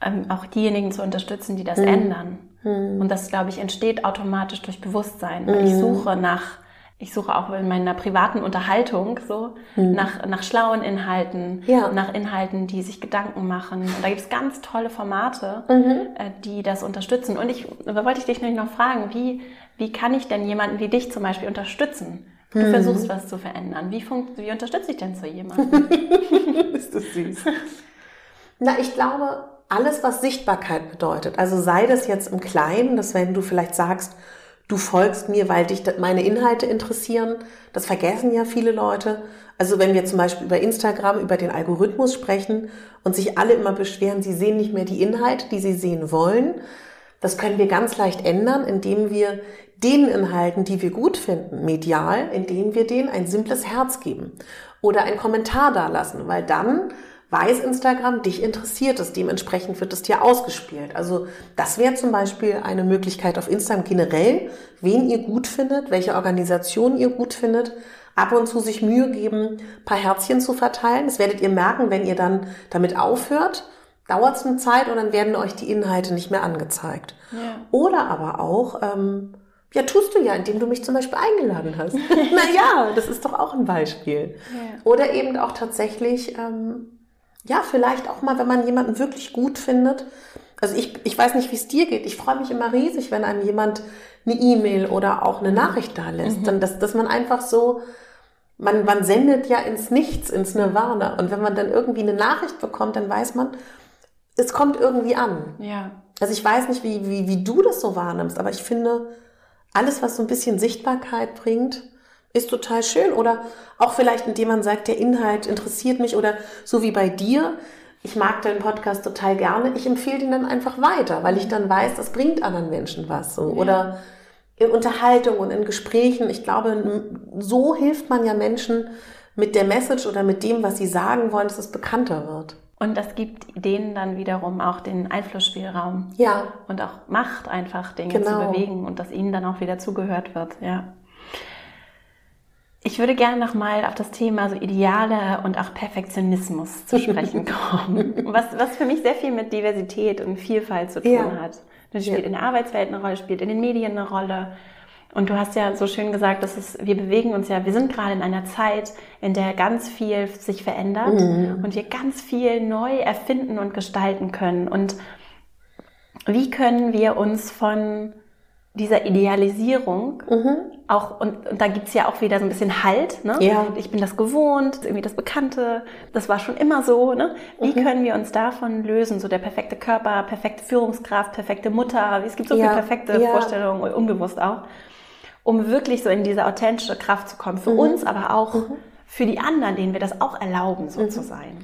ähm, auch diejenigen zu unterstützen, die das ändern. Und das, glaube ich, entsteht automatisch durch Bewusstsein. Weil ich suche nach ich suche auch in meiner privaten Unterhaltung so mhm. nach, nach schlauen Inhalten, ja. nach Inhalten, die sich Gedanken machen. Und da gibt es ganz tolle Formate, mhm. äh, die das unterstützen. Und ich, da wollte ich dich nämlich noch fragen, wie, wie kann ich denn jemanden wie dich zum Beispiel unterstützen? Du mhm. versuchst was zu verändern. Wie, funkt, wie unterstütze ich denn so jemanden? [LAUGHS] Ist das süß. Na, ich glaube, alles, was Sichtbarkeit bedeutet, also sei das jetzt im Kleinen, dass wenn du vielleicht sagst, du folgst mir, weil dich meine Inhalte interessieren. Das vergessen ja viele Leute. Also wenn wir zum Beispiel über Instagram, über den Algorithmus sprechen und sich alle immer beschweren, sie sehen nicht mehr die Inhalte, die sie sehen wollen, das können wir ganz leicht ändern, indem wir den Inhalten, die wir gut finden, medial, indem wir denen ein simples Herz geben oder einen Kommentar dalassen, weil dann weiß Instagram, dich interessiert es, dementsprechend wird es dir ausgespielt. Also das wäre zum Beispiel eine Möglichkeit auf Instagram generell, wen ihr gut findet, welche Organisation ihr gut findet, ab und zu sich Mühe geben, paar Herzchen zu verteilen. Das werdet ihr merken, wenn ihr dann damit aufhört. Dauert es eine Zeit und dann werden euch die Inhalte nicht mehr angezeigt. Ja. Oder aber auch, ähm, ja, tust du ja, indem du mich zum Beispiel eingeladen hast. [LAUGHS] naja, das ist doch auch ein Beispiel. Ja. Oder eben auch tatsächlich ähm, ja, vielleicht auch mal, wenn man jemanden wirklich gut findet. Also ich, ich weiß nicht, wie es dir geht. Ich freue mich immer riesig, wenn einem jemand eine E-Mail oder auch eine Nachricht da lässt. Mhm. Dann, dass, dass man einfach so, man, man sendet ja ins Nichts, ins Nirvana. Und wenn man dann irgendwie eine Nachricht bekommt, dann weiß man, es kommt irgendwie an. Ja. Also ich weiß nicht, wie, wie, wie du das so wahrnimmst, aber ich finde, alles, was so ein bisschen Sichtbarkeit bringt, ist total schön. Oder auch vielleicht, indem man sagt, der Inhalt interessiert mich oder so wie bei dir. Ich mag deinen Podcast total gerne. Ich empfehle den dann einfach weiter, weil ich dann weiß, das bringt anderen Menschen was. So. Oder in Unterhaltung und in Gesprächen. Ich glaube, so hilft man ja Menschen mit der Message oder mit dem, was sie sagen wollen, dass es bekannter wird. Und das gibt denen dann wiederum auch den Einflussspielraum. Ja. Und auch Macht einfach, Dinge genau. zu bewegen und dass ihnen dann auch wieder zugehört wird. Ja. Ich würde gerne nochmal auf das Thema so Ideale und auch Perfektionismus zu sprechen [LAUGHS] kommen, was, was für mich sehr viel mit Diversität und Vielfalt zu tun ja. hat. Das spielt ja. in der Arbeitswelt eine Rolle, spielt in den Medien eine Rolle. Und du hast ja so schön gesagt, dass es, wir bewegen uns ja, wir sind gerade in einer Zeit, in der ganz viel sich verändert mhm. und wir ganz viel neu erfinden und gestalten können. Und wie können wir uns von dieser Idealisierung mhm. auch, und, und da gibt's ja auch wieder so ein bisschen Halt, ne? Ja. Ich bin das gewohnt, irgendwie das Bekannte, das war schon immer so, ne? Wie mhm. können wir uns davon lösen? So der perfekte Körper, perfekte Führungskraft, perfekte Mutter, es gibt so ja. viele perfekte ja. Vorstellungen, unbewusst auch, um wirklich so in diese authentische Kraft zu kommen. Für mhm. uns, aber auch mhm. für die anderen, denen wir das auch erlauben, so mhm. zu sein.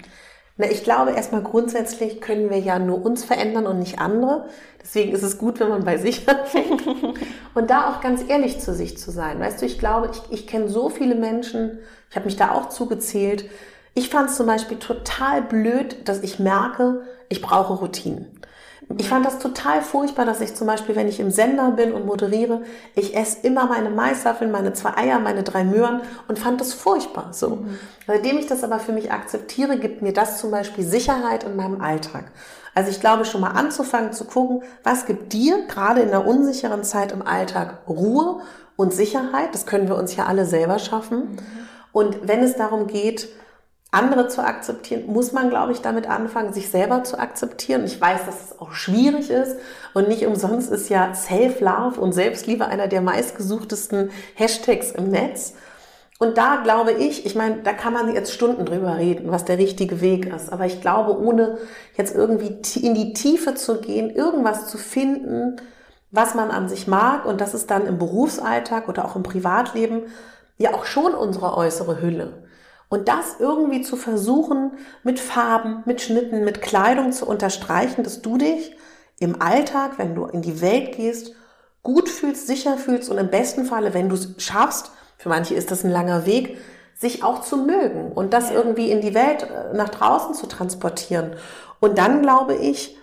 Na, ich glaube, erstmal grundsätzlich können wir ja nur uns verändern und nicht andere. Deswegen ist es gut, wenn man bei sich [LAUGHS] anfängt. und da auch ganz ehrlich zu sich zu sein. Weißt du, ich glaube, ich, ich kenne so viele Menschen, ich habe mich da auch zugezählt. Ich fand es zum Beispiel total blöd, dass ich merke, ich brauche Routinen. Ich fand das total furchtbar, dass ich zum Beispiel, wenn ich im Sender bin und moderiere, ich esse immer meine Maiswaffeln, meine zwei Eier, meine drei Möhren und fand das furchtbar so. Mhm. Seitdem ich das aber für mich akzeptiere, gibt mir das zum Beispiel Sicherheit in meinem Alltag. Also ich glaube schon mal anzufangen zu gucken, was gibt dir gerade in der unsicheren Zeit im Alltag Ruhe und Sicherheit? Das können wir uns ja alle selber schaffen. Mhm. Und wenn es darum geht, andere zu akzeptieren, muss man, glaube ich, damit anfangen, sich selber zu akzeptieren. Ich weiß, dass es auch schwierig ist und nicht umsonst ist ja Self-Love und Selbstliebe einer der meistgesuchtesten Hashtags im Netz. Und da glaube ich, ich meine, da kann man jetzt Stunden drüber reden, was der richtige Weg ist. Aber ich glaube, ohne jetzt irgendwie in die Tiefe zu gehen, irgendwas zu finden, was man an sich mag und das ist dann im Berufsalltag oder auch im Privatleben ja auch schon unsere äußere Hülle. Und das irgendwie zu versuchen, mit Farben, mit Schnitten, mit Kleidung zu unterstreichen, dass du dich im Alltag, wenn du in die Welt gehst, gut fühlst, sicher fühlst und im besten Falle, wenn du es schaffst, für manche ist das ein langer Weg, sich auch zu mögen und das irgendwie in die Welt äh, nach draußen zu transportieren. Und dann glaube ich,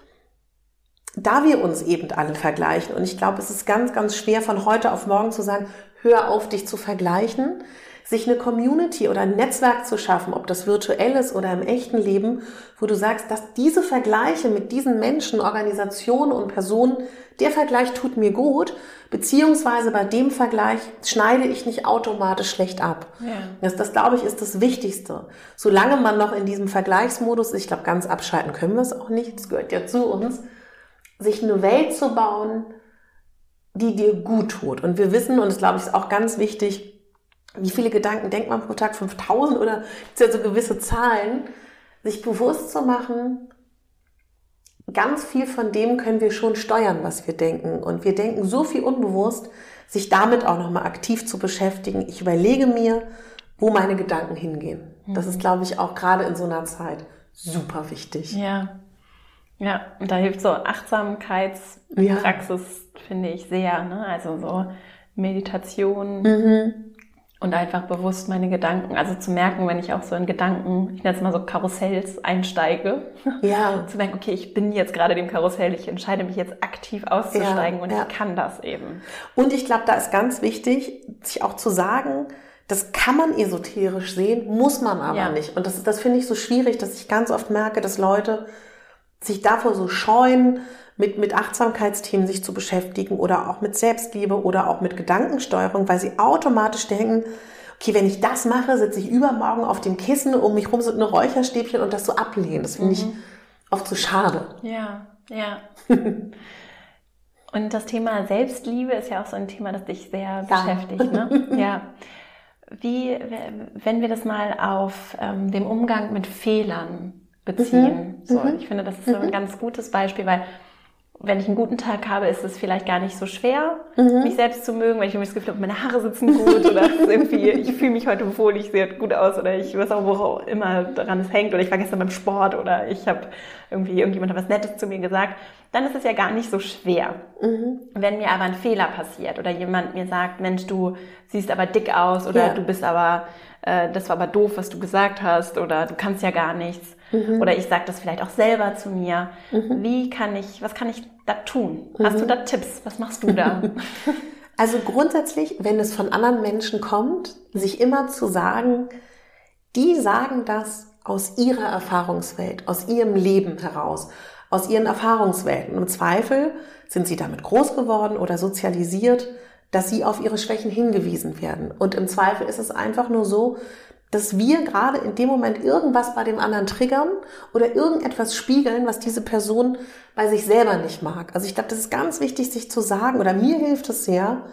da wir uns eben alle vergleichen, und ich glaube, es ist ganz, ganz schwer von heute auf morgen zu sagen, hör auf, dich zu vergleichen, sich eine Community oder ein Netzwerk zu schaffen, ob das virtuell ist oder im echten Leben, wo du sagst, dass diese Vergleiche mit diesen Menschen, Organisationen und Personen, der Vergleich tut mir gut, beziehungsweise bei dem Vergleich schneide ich nicht automatisch schlecht ab. Ja. Das, das, glaube ich, ist das Wichtigste. Solange man noch in diesem Vergleichsmodus ist, ich glaube, ganz abschalten können wir es auch nicht, das gehört ja zu uns, sich eine Welt zu bauen, die dir gut tut. Und wir wissen, und das glaube ich ist auch ganz wichtig, wie viele Gedanken denkt man pro Tag? 5000 oder ist ja so gewisse Zahlen. Sich bewusst zu machen, ganz viel von dem können wir schon steuern, was wir denken. Und wir denken so viel unbewusst, sich damit auch nochmal aktiv zu beschäftigen. Ich überlege mir, wo meine Gedanken hingehen. Das ist, glaube ich, auch gerade in so einer Zeit super wichtig. Ja. Ja, und da hilft so Achtsamkeitspraxis, ja. finde ich sehr. Ne? Also so Meditation, mhm und einfach bewusst meine Gedanken, also zu merken, wenn ich auch so in Gedanken, ich nenne es mal so Karussells einsteige, [LAUGHS] ja. zu merken, okay, ich bin jetzt gerade dem Karussell, ich entscheide mich jetzt aktiv auszusteigen ja, und ja. ich kann das eben. Und ich glaube, da ist ganz wichtig, sich auch zu sagen, das kann man esoterisch sehen, muss man aber ja. nicht. Und das, das finde ich so schwierig, dass ich ganz oft merke, dass Leute sich davor so scheuen, mit, mit Achtsamkeitsthemen sich zu beschäftigen oder auch mit Selbstliebe oder auch mit Gedankensteuerung, weil sie automatisch denken, okay, wenn ich das mache, sitze ich übermorgen auf dem Kissen, um mich rum sind eine Räucherstäbchen und das so ablehnen. Das finde mhm. ich oft so schade. Ja, ja. [LAUGHS] und das Thema Selbstliebe ist ja auch so ein Thema, das dich sehr ja. beschäftigt. Ne? [LAUGHS] ja. Wie, wenn wir das mal auf ähm, dem Umgang mit Fehlern beziehen. Mhm. So, mhm. ich finde, das ist so ein mhm. ganz gutes Beispiel, weil wenn ich einen guten Tag habe, ist es vielleicht gar nicht so schwer, mhm. mich selbst zu mögen, weil ich irgendwie das Gefühl habe, meine Haare sitzen gut oder irgendwie, ich fühle mich heute wohl, ich sehe gut aus oder ich weiß auch, wo auch immer daran es hängt oder ich war gestern beim Sport oder ich habe irgendwie irgendjemand hat was Nettes zu mir gesagt, dann ist es ja gar nicht so schwer. Mhm. Wenn mir aber ein Fehler passiert oder jemand mir sagt, Mensch, du siehst aber dick aus oder ja. du bist aber, äh, das war aber doof, was du gesagt hast oder du kannst ja gar nichts Mhm. Oder ich sage das vielleicht auch selber zu mir. Mhm. Wie kann ich, was kann ich da tun? Mhm. Hast du da Tipps? Was machst du da? [LAUGHS] Also grundsätzlich, wenn es von anderen Menschen kommt, sich immer zu sagen, die sagen das aus ihrer Erfahrungswelt, aus ihrem Leben heraus, aus ihren Erfahrungswelten. Im Zweifel sind sie damit groß geworden oder sozialisiert, dass sie auf ihre Schwächen hingewiesen werden. Und im Zweifel ist es einfach nur so, dass wir gerade in dem Moment irgendwas bei dem anderen triggern oder irgendetwas spiegeln, was diese Person bei sich selber nicht mag. Also ich glaube, das ist ganz wichtig, sich zu sagen, oder mir hilft es sehr,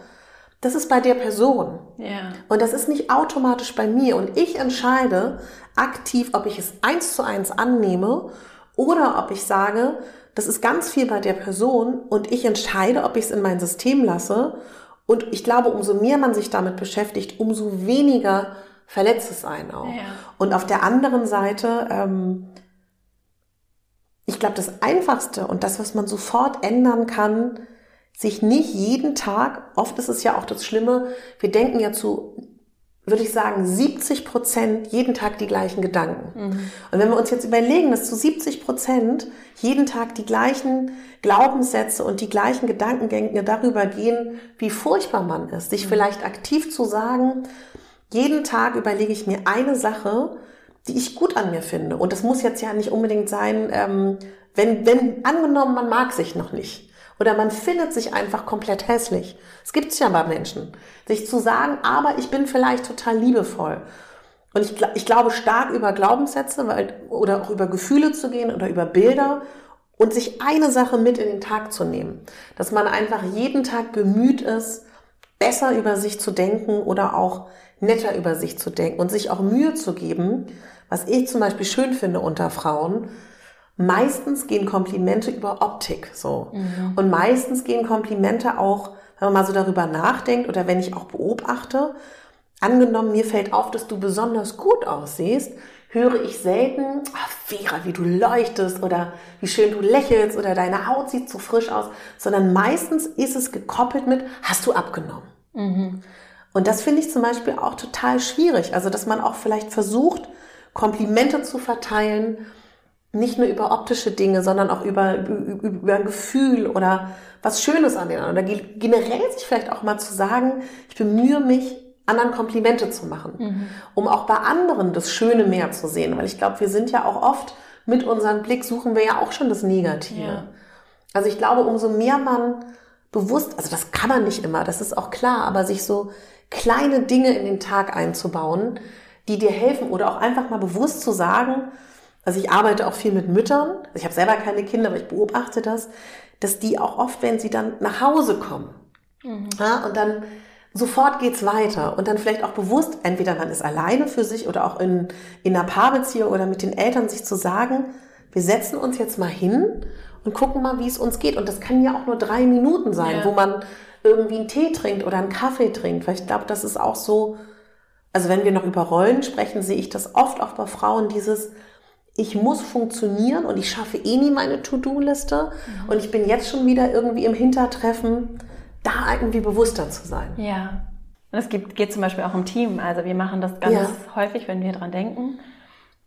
das ist bei der Person. Ja. Und das ist nicht automatisch bei mir. Und ich entscheide aktiv, ob ich es eins zu eins annehme oder ob ich sage, das ist ganz viel bei der Person und ich entscheide, ob ich es in mein System lasse. Und ich glaube, umso mehr man sich damit beschäftigt, umso weniger verletzt es einen auch. Ja. Und auf der anderen Seite, ähm, ich glaube, das Einfachste und das, was man sofort ändern kann, sich nicht jeden Tag, oft ist es ja auch das Schlimme, wir denken ja zu, würde ich sagen, 70 Prozent jeden Tag die gleichen Gedanken. Mhm. Und wenn wir uns jetzt überlegen, dass zu 70 Prozent jeden Tag die gleichen Glaubenssätze und die gleichen Gedankengänge darüber gehen, wie furchtbar man ist, sich mhm. vielleicht aktiv zu sagen, jeden Tag überlege ich mir eine Sache, die ich gut an mir finde. Und das muss jetzt ja nicht unbedingt sein, ähm, wenn, wenn angenommen, man mag sich noch nicht. Oder man findet sich einfach komplett hässlich. Es gibt's ja bei Menschen. Sich zu sagen, aber ich bin vielleicht total liebevoll. Und ich, ich glaube stark über Glaubenssätze weil, oder auch über Gefühle zu gehen oder über Bilder und sich eine Sache mit in den Tag zu nehmen. Dass man einfach jeden Tag bemüht ist, besser über sich zu denken oder auch netter über sich zu denken und sich auch Mühe zu geben, was ich zum Beispiel schön finde unter Frauen. Meistens gehen Komplimente über Optik so. Mhm. Und meistens gehen Komplimente auch, wenn man mal so darüber nachdenkt oder wenn ich auch beobachte, angenommen, mir fällt auf, dass du besonders gut aussiehst, höre ich selten, ach, Vera, wie du leuchtest oder wie schön du lächelst oder deine Haut sieht so frisch aus, sondern meistens ist es gekoppelt mit, hast du abgenommen. Mhm. Und das finde ich zum Beispiel auch total schwierig. Also, dass man auch vielleicht versucht, Komplimente zu verteilen, nicht nur über optische Dinge, sondern auch über, über, über ein Gefühl oder was Schönes an den anderen. Oder generell sich vielleicht auch mal zu sagen, ich bemühe mich, anderen Komplimente zu machen, mhm. um auch bei anderen das Schöne mehr zu sehen. Weil ich glaube, wir sind ja auch oft mit unserem Blick suchen wir ja auch schon das Negative. Ja. Also ich glaube, umso mehr man bewusst, also das kann man nicht immer, das ist auch klar, aber sich so kleine Dinge in den Tag einzubauen, die dir helfen oder auch einfach mal bewusst zu sagen, also ich arbeite auch viel mit Müttern, also ich habe selber keine Kinder, aber ich beobachte das, dass die auch oft, wenn sie dann nach Hause kommen mhm. ja, und dann sofort geht's weiter und dann vielleicht auch bewusst, entweder man ist alleine für sich oder auch in, in einer Paarbeziehung oder mit den Eltern, sich zu sagen, wir setzen uns jetzt mal hin und gucken mal, wie es uns geht. Und das kann ja auch nur drei Minuten sein, ja. wo man irgendwie einen Tee trinkt oder einen Kaffee trinkt. Weil ich glaube, das ist auch so, also wenn wir noch über Rollen sprechen, sehe ich das oft auch bei Frauen, dieses, ich muss funktionieren und ich schaffe eh nie meine To-Do-Liste mhm. und ich bin jetzt schon wieder irgendwie im Hintertreffen da irgendwie bewusster zu sein. Ja. Und es gibt, geht zum Beispiel auch im Team. Also wir machen das ganz ja. häufig, wenn wir dran denken,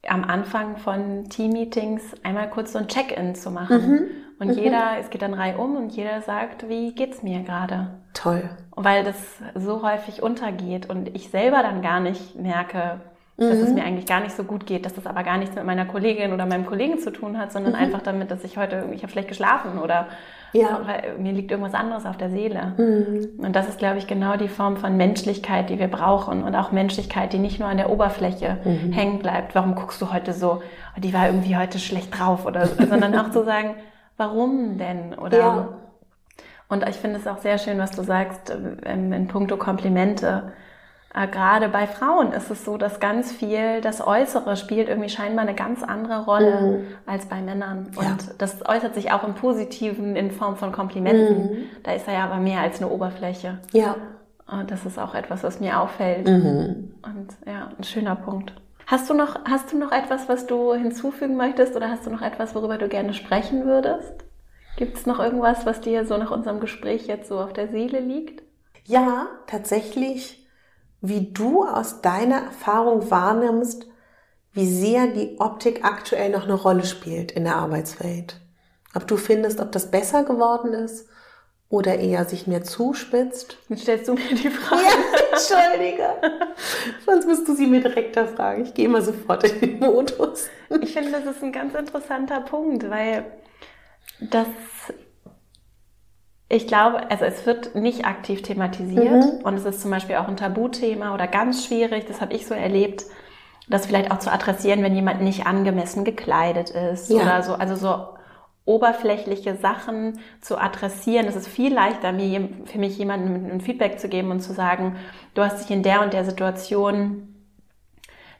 am Anfang von Team-Meetings einmal kurz so ein Check-in zu machen. Mhm. Und mhm. jeder, es geht dann reihum und jeder sagt, wie geht's mir gerade? Toll. Weil das so häufig untergeht und ich selber dann gar nicht merke, dass es mhm. mir eigentlich gar nicht so gut geht, dass das aber gar nichts mit meiner Kollegin oder meinem Kollegen zu tun hat, sondern mhm. einfach damit, dass ich heute, ich habe schlecht geschlafen oder ja. mir liegt irgendwas anderes auf der Seele. Mhm. Und das ist, glaube ich, genau die Form von Menschlichkeit, die wir brauchen und auch Menschlichkeit, die nicht nur an der Oberfläche mhm. hängen bleibt. Warum guckst du heute so? Die war irgendwie heute schlecht drauf oder, sondern auch zu sagen, [LAUGHS] warum denn? Oder ja. und ich finde es auch sehr schön, was du sagst in, in puncto Komplimente gerade bei Frauen ist es so, dass ganz viel das Äußere spielt irgendwie scheinbar eine ganz andere Rolle mhm. als bei Männern. Und ja. das äußert sich auch im Positiven in Form von Komplimenten. Mhm. Da ist er ja aber mehr als eine Oberfläche. Ja. Und das ist auch etwas, was mir auffällt. Mhm. Und ja, ein schöner Punkt. Hast du noch, hast du noch etwas, was du hinzufügen möchtest oder hast du noch etwas, worüber du gerne sprechen würdest? Gibt es noch irgendwas, was dir so nach unserem Gespräch jetzt so auf der Seele liegt? Ja, tatsächlich wie du aus deiner Erfahrung wahrnimmst, wie sehr die Optik aktuell noch eine Rolle spielt in der Arbeitswelt. Ob du findest, ob das besser geworden ist oder eher sich mehr zuspitzt. Jetzt stellst du mir die [LAUGHS] Frage. Ja, entschuldige. Sonst musst du sie mir direkt da fragen. Ich gehe immer sofort in den Modus. Ich finde, das ist ein ganz interessanter Punkt, weil das ich glaube, also es wird nicht aktiv thematisiert mhm. und es ist zum Beispiel auch ein Tabuthema oder ganz schwierig, das habe ich so erlebt, das vielleicht auch zu adressieren, wenn jemand nicht angemessen gekleidet ist ja. oder so, also so oberflächliche Sachen zu adressieren. Es ist viel leichter, mir, für mich jemandem ein Feedback zu geben und zu sagen, du hast dich in der und der Situation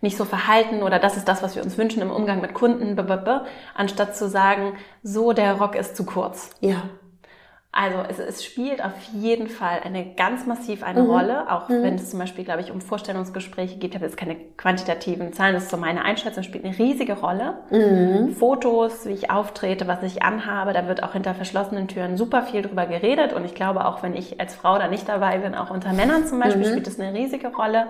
nicht so verhalten oder das ist das, was wir uns wünschen im Umgang mit Kunden, anstatt zu sagen, so der Rock ist zu kurz. Ja. Also es, es, spielt auf jeden Fall eine ganz massiv eine mhm. Rolle, auch mhm. wenn es zum Beispiel, glaube ich, um Vorstellungsgespräche geht. Ich habe jetzt keine quantitativen Zahlen, das ist so meine Einschätzung, spielt eine riesige Rolle. Mhm. Fotos, wie ich auftrete, was ich anhabe, da wird auch hinter verschlossenen Türen super viel drüber geredet und ich glaube auch, wenn ich als Frau da nicht dabei bin, auch unter Männern zum Beispiel, mhm. spielt es eine riesige Rolle.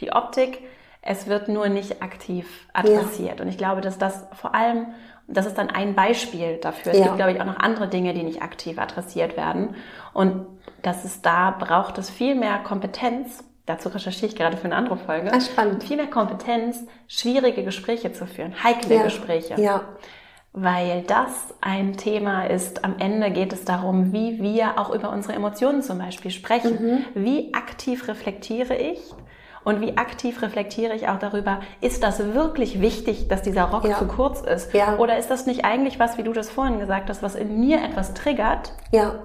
Die Optik, es wird nur nicht aktiv adressiert ja. und ich glaube, dass das vor allem das ist dann ein Beispiel dafür. Es ja. gibt, glaube ich, auch noch andere Dinge, die nicht aktiv adressiert werden. Und das ist da, braucht es viel mehr Kompetenz. Dazu recherchiere ich gerade für eine andere Folge. Ah, spannend. Viel mehr Kompetenz, schwierige Gespräche zu führen, heikle ja. Gespräche. Ja. Weil das ein Thema ist. Am Ende geht es darum, wie wir auch über unsere Emotionen zum Beispiel sprechen. Mhm. Wie aktiv reflektiere ich? Und wie aktiv reflektiere ich auch darüber, ist das wirklich wichtig, dass dieser Rock ja. zu kurz ist? Ja. Oder ist das nicht eigentlich was, wie du das vorhin gesagt hast, was in mir etwas triggert? Ja.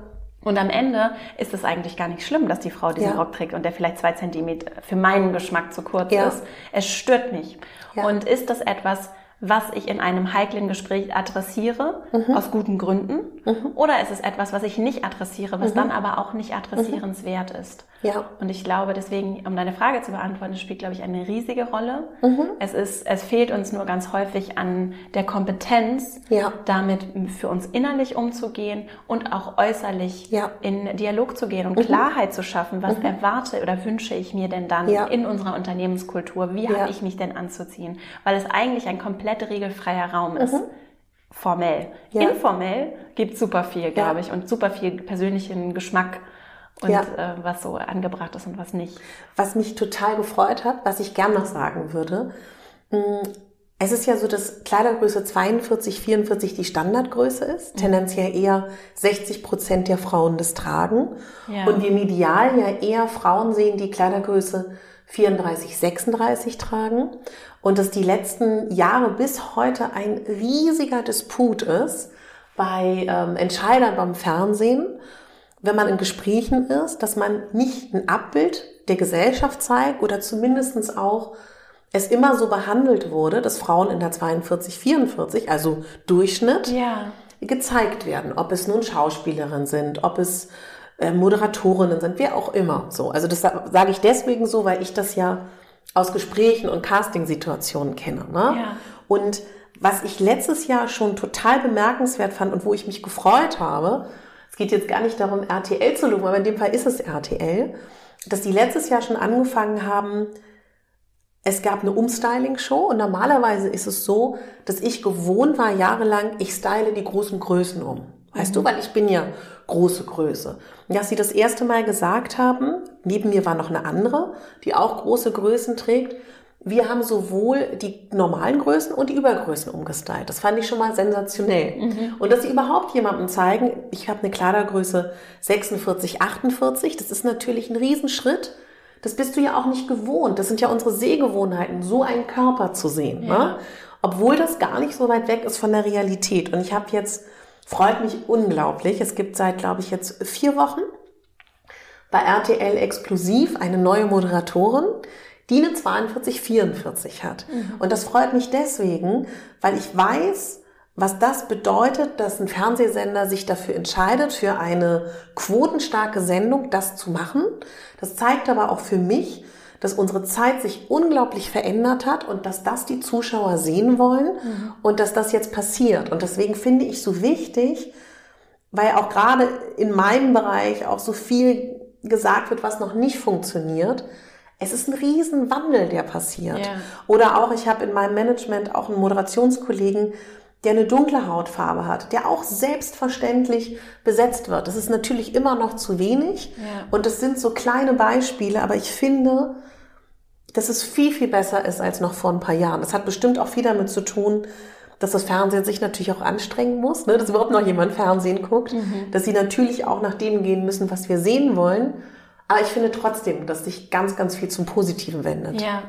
Und am Ende ist es eigentlich gar nicht schlimm, dass die Frau diesen ja. Rock trägt und der vielleicht zwei Zentimeter für meinen Geschmack zu kurz ja. ist. Es stört mich. Ja. Und ist das etwas, was ich in einem heiklen Gespräch adressiere, mhm. aus guten Gründen? Mhm. Oder ist es etwas, was ich nicht adressiere, was mhm. dann aber auch nicht adressierenswert ist? Ja. Und ich glaube, deswegen, um deine Frage zu beantworten, spielt, glaube ich, eine riesige Rolle. Mhm. Es ist, es fehlt uns nur ganz häufig an der Kompetenz, ja. damit für uns innerlich umzugehen und auch äußerlich ja. in Dialog zu gehen und mhm. Klarheit zu schaffen. Was mhm. erwarte oder wünsche ich mir denn dann ja. in unserer Unternehmenskultur? Wie habe ich mich denn anzuziehen? Weil es eigentlich ein komplett regelfreier Raum ist mhm. formell. Ja. Informell gibt super viel, glaube ich, und super viel persönlichen Geschmack und ja. äh, was so angebracht ist und was nicht. Was mich total gefreut hat, was ich gern noch sagen würde, mm, es ist ja so, dass Kleidergröße 42, 44 die Standardgröße ist, mhm. tendenziell eher 60 Prozent der Frauen das tragen. Ja. Und wir medial ja eher Frauen sehen, die Kleidergröße 34, 36 tragen. Und dass die letzten Jahre bis heute ein riesiger Disput ist bei ähm, Entscheidern beim Fernsehen, wenn man in Gesprächen ist, dass man nicht ein Abbild der Gesellschaft zeigt oder zumindestens auch es immer so behandelt wurde, dass Frauen in der 42, 44, also Durchschnitt, ja. gezeigt werden. Ob es nun Schauspielerinnen sind, ob es Moderatorinnen sind, wer auch immer. So, also das sage ich deswegen so, weil ich das ja aus Gesprächen und Castingsituationen kenne. Ne? Ja. Und was ich letztes Jahr schon total bemerkenswert fand und wo ich mich gefreut habe, es geht jetzt gar nicht darum, RTL zu loben, aber in dem Fall ist es RTL, dass die letztes Jahr schon angefangen haben, es gab eine Umstyling-Show und normalerweise ist es so, dass ich gewohnt war jahrelang, ich style die großen Größen um. Weißt mhm. du, weil ich bin ja große Größe. Dass sie das erste Mal gesagt haben, neben mir war noch eine andere, die auch große Größen trägt. Wir haben sowohl die normalen Größen und die Übergrößen umgestylt. Das fand ich schon mal sensationell. Mhm. Und dass sie überhaupt jemandem zeigen, ich habe eine Kleidergröße 46, 48, das ist natürlich ein Riesenschritt das bist du ja auch nicht gewohnt. Das sind ja unsere Sehgewohnheiten, so einen Körper zu sehen. Ne? Ja. Ne? Obwohl das gar nicht so weit weg ist von der Realität. Und ich habe jetzt, freut mich unglaublich, es gibt seit, glaube ich, jetzt vier Wochen bei RTL Explosiv eine neue Moderatorin, die eine 4244 hat. Mhm. Und das freut mich deswegen, weil ich weiß, was das bedeutet, dass ein Fernsehsender sich dafür entscheidet, für eine quotenstarke Sendung das zu machen. Das zeigt aber auch für mich, dass unsere Zeit sich unglaublich verändert hat und dass das die Zuschauer sehen wollen mhm. und dass das jetzt passiert. Und deswegen finde ich so wichtig, weil auch gerade in meinem Bereich auch so viel gesagt wird, was noch nicht funktioniert. Es ist ein Riesenwandel, der passiert. Ja. Oder auch, ich habe in meinem Management auch einen Moderationskollegen, der eine dunkle Hautfarbe hat, der auch selbstverständlich besetzt wird. Das ist natürlich immer noch zu wenig ja. und das sind so kleine Beispiele, aber ich finde, dass es viel, viel besser ist als noch vor ein paar Jahren. Das hat bestimmt auch viel damit zu tun, dass das Fernsehen sich natürlich auch anstrengen muss, ne? dass überhaupt noch jemand Fernsehen guckt, mhm. dass sie natürlich auch nach dem gehen müssen, was wir sehen wollen. Aber ich finde trotzdem, dass sich ganz, ganz viel zum Positiven wendet. Ja,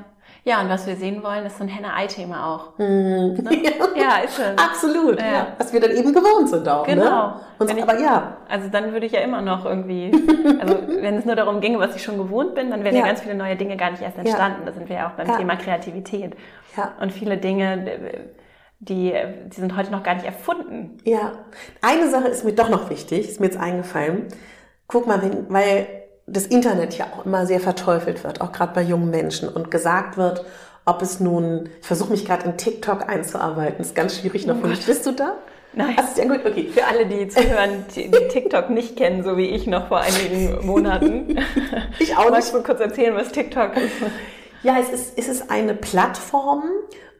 ja, und was wir sehen wollen, ist so ein Henne-Ei-Thema auch. Mm. Ne? [LAUGHS] Ja. ist es. Absolut. Ja. ja. Was wir dann eben gewohnt sind auch. Ne? Genau. Ne? Und ich, aber ja. Also dann würde ich ja immer noch irgendwie, [LAUGHS] also wenn es nur darum ginge, was ich schon gewohnt bin, dann wären ja, ja ganz viele neue Dinge gar nicht erst entstanden. Da sind wir ja auch beim Thema Kreativität. Ja. Und viele Dinge, die, die sind heute noch gar nicht erfunden. Ja. Eine Sache ist mir doch noch wichtig, ist mir jetzt eingefallen. Guck mal, wenn, weil das Internet ja auch immer sehr verteufelt wird, auch gerade bei jungen Menschen und gesagt wird, ob es nun, ich versuche mich gerade in TikTok einzuarbeiten, ist ganz schwierig noch oh für mich. Bist du da? Nein. Also, ja gut, okay. Für alle, die zuhören, die, die TikTok nicht kennen, so wie ich noch vor einigen [LAUGHS] Monaten. ich auch nicht. Magst du kurz erzählen, was TikTok ist? Ja, es ist, es ist eine Plattform,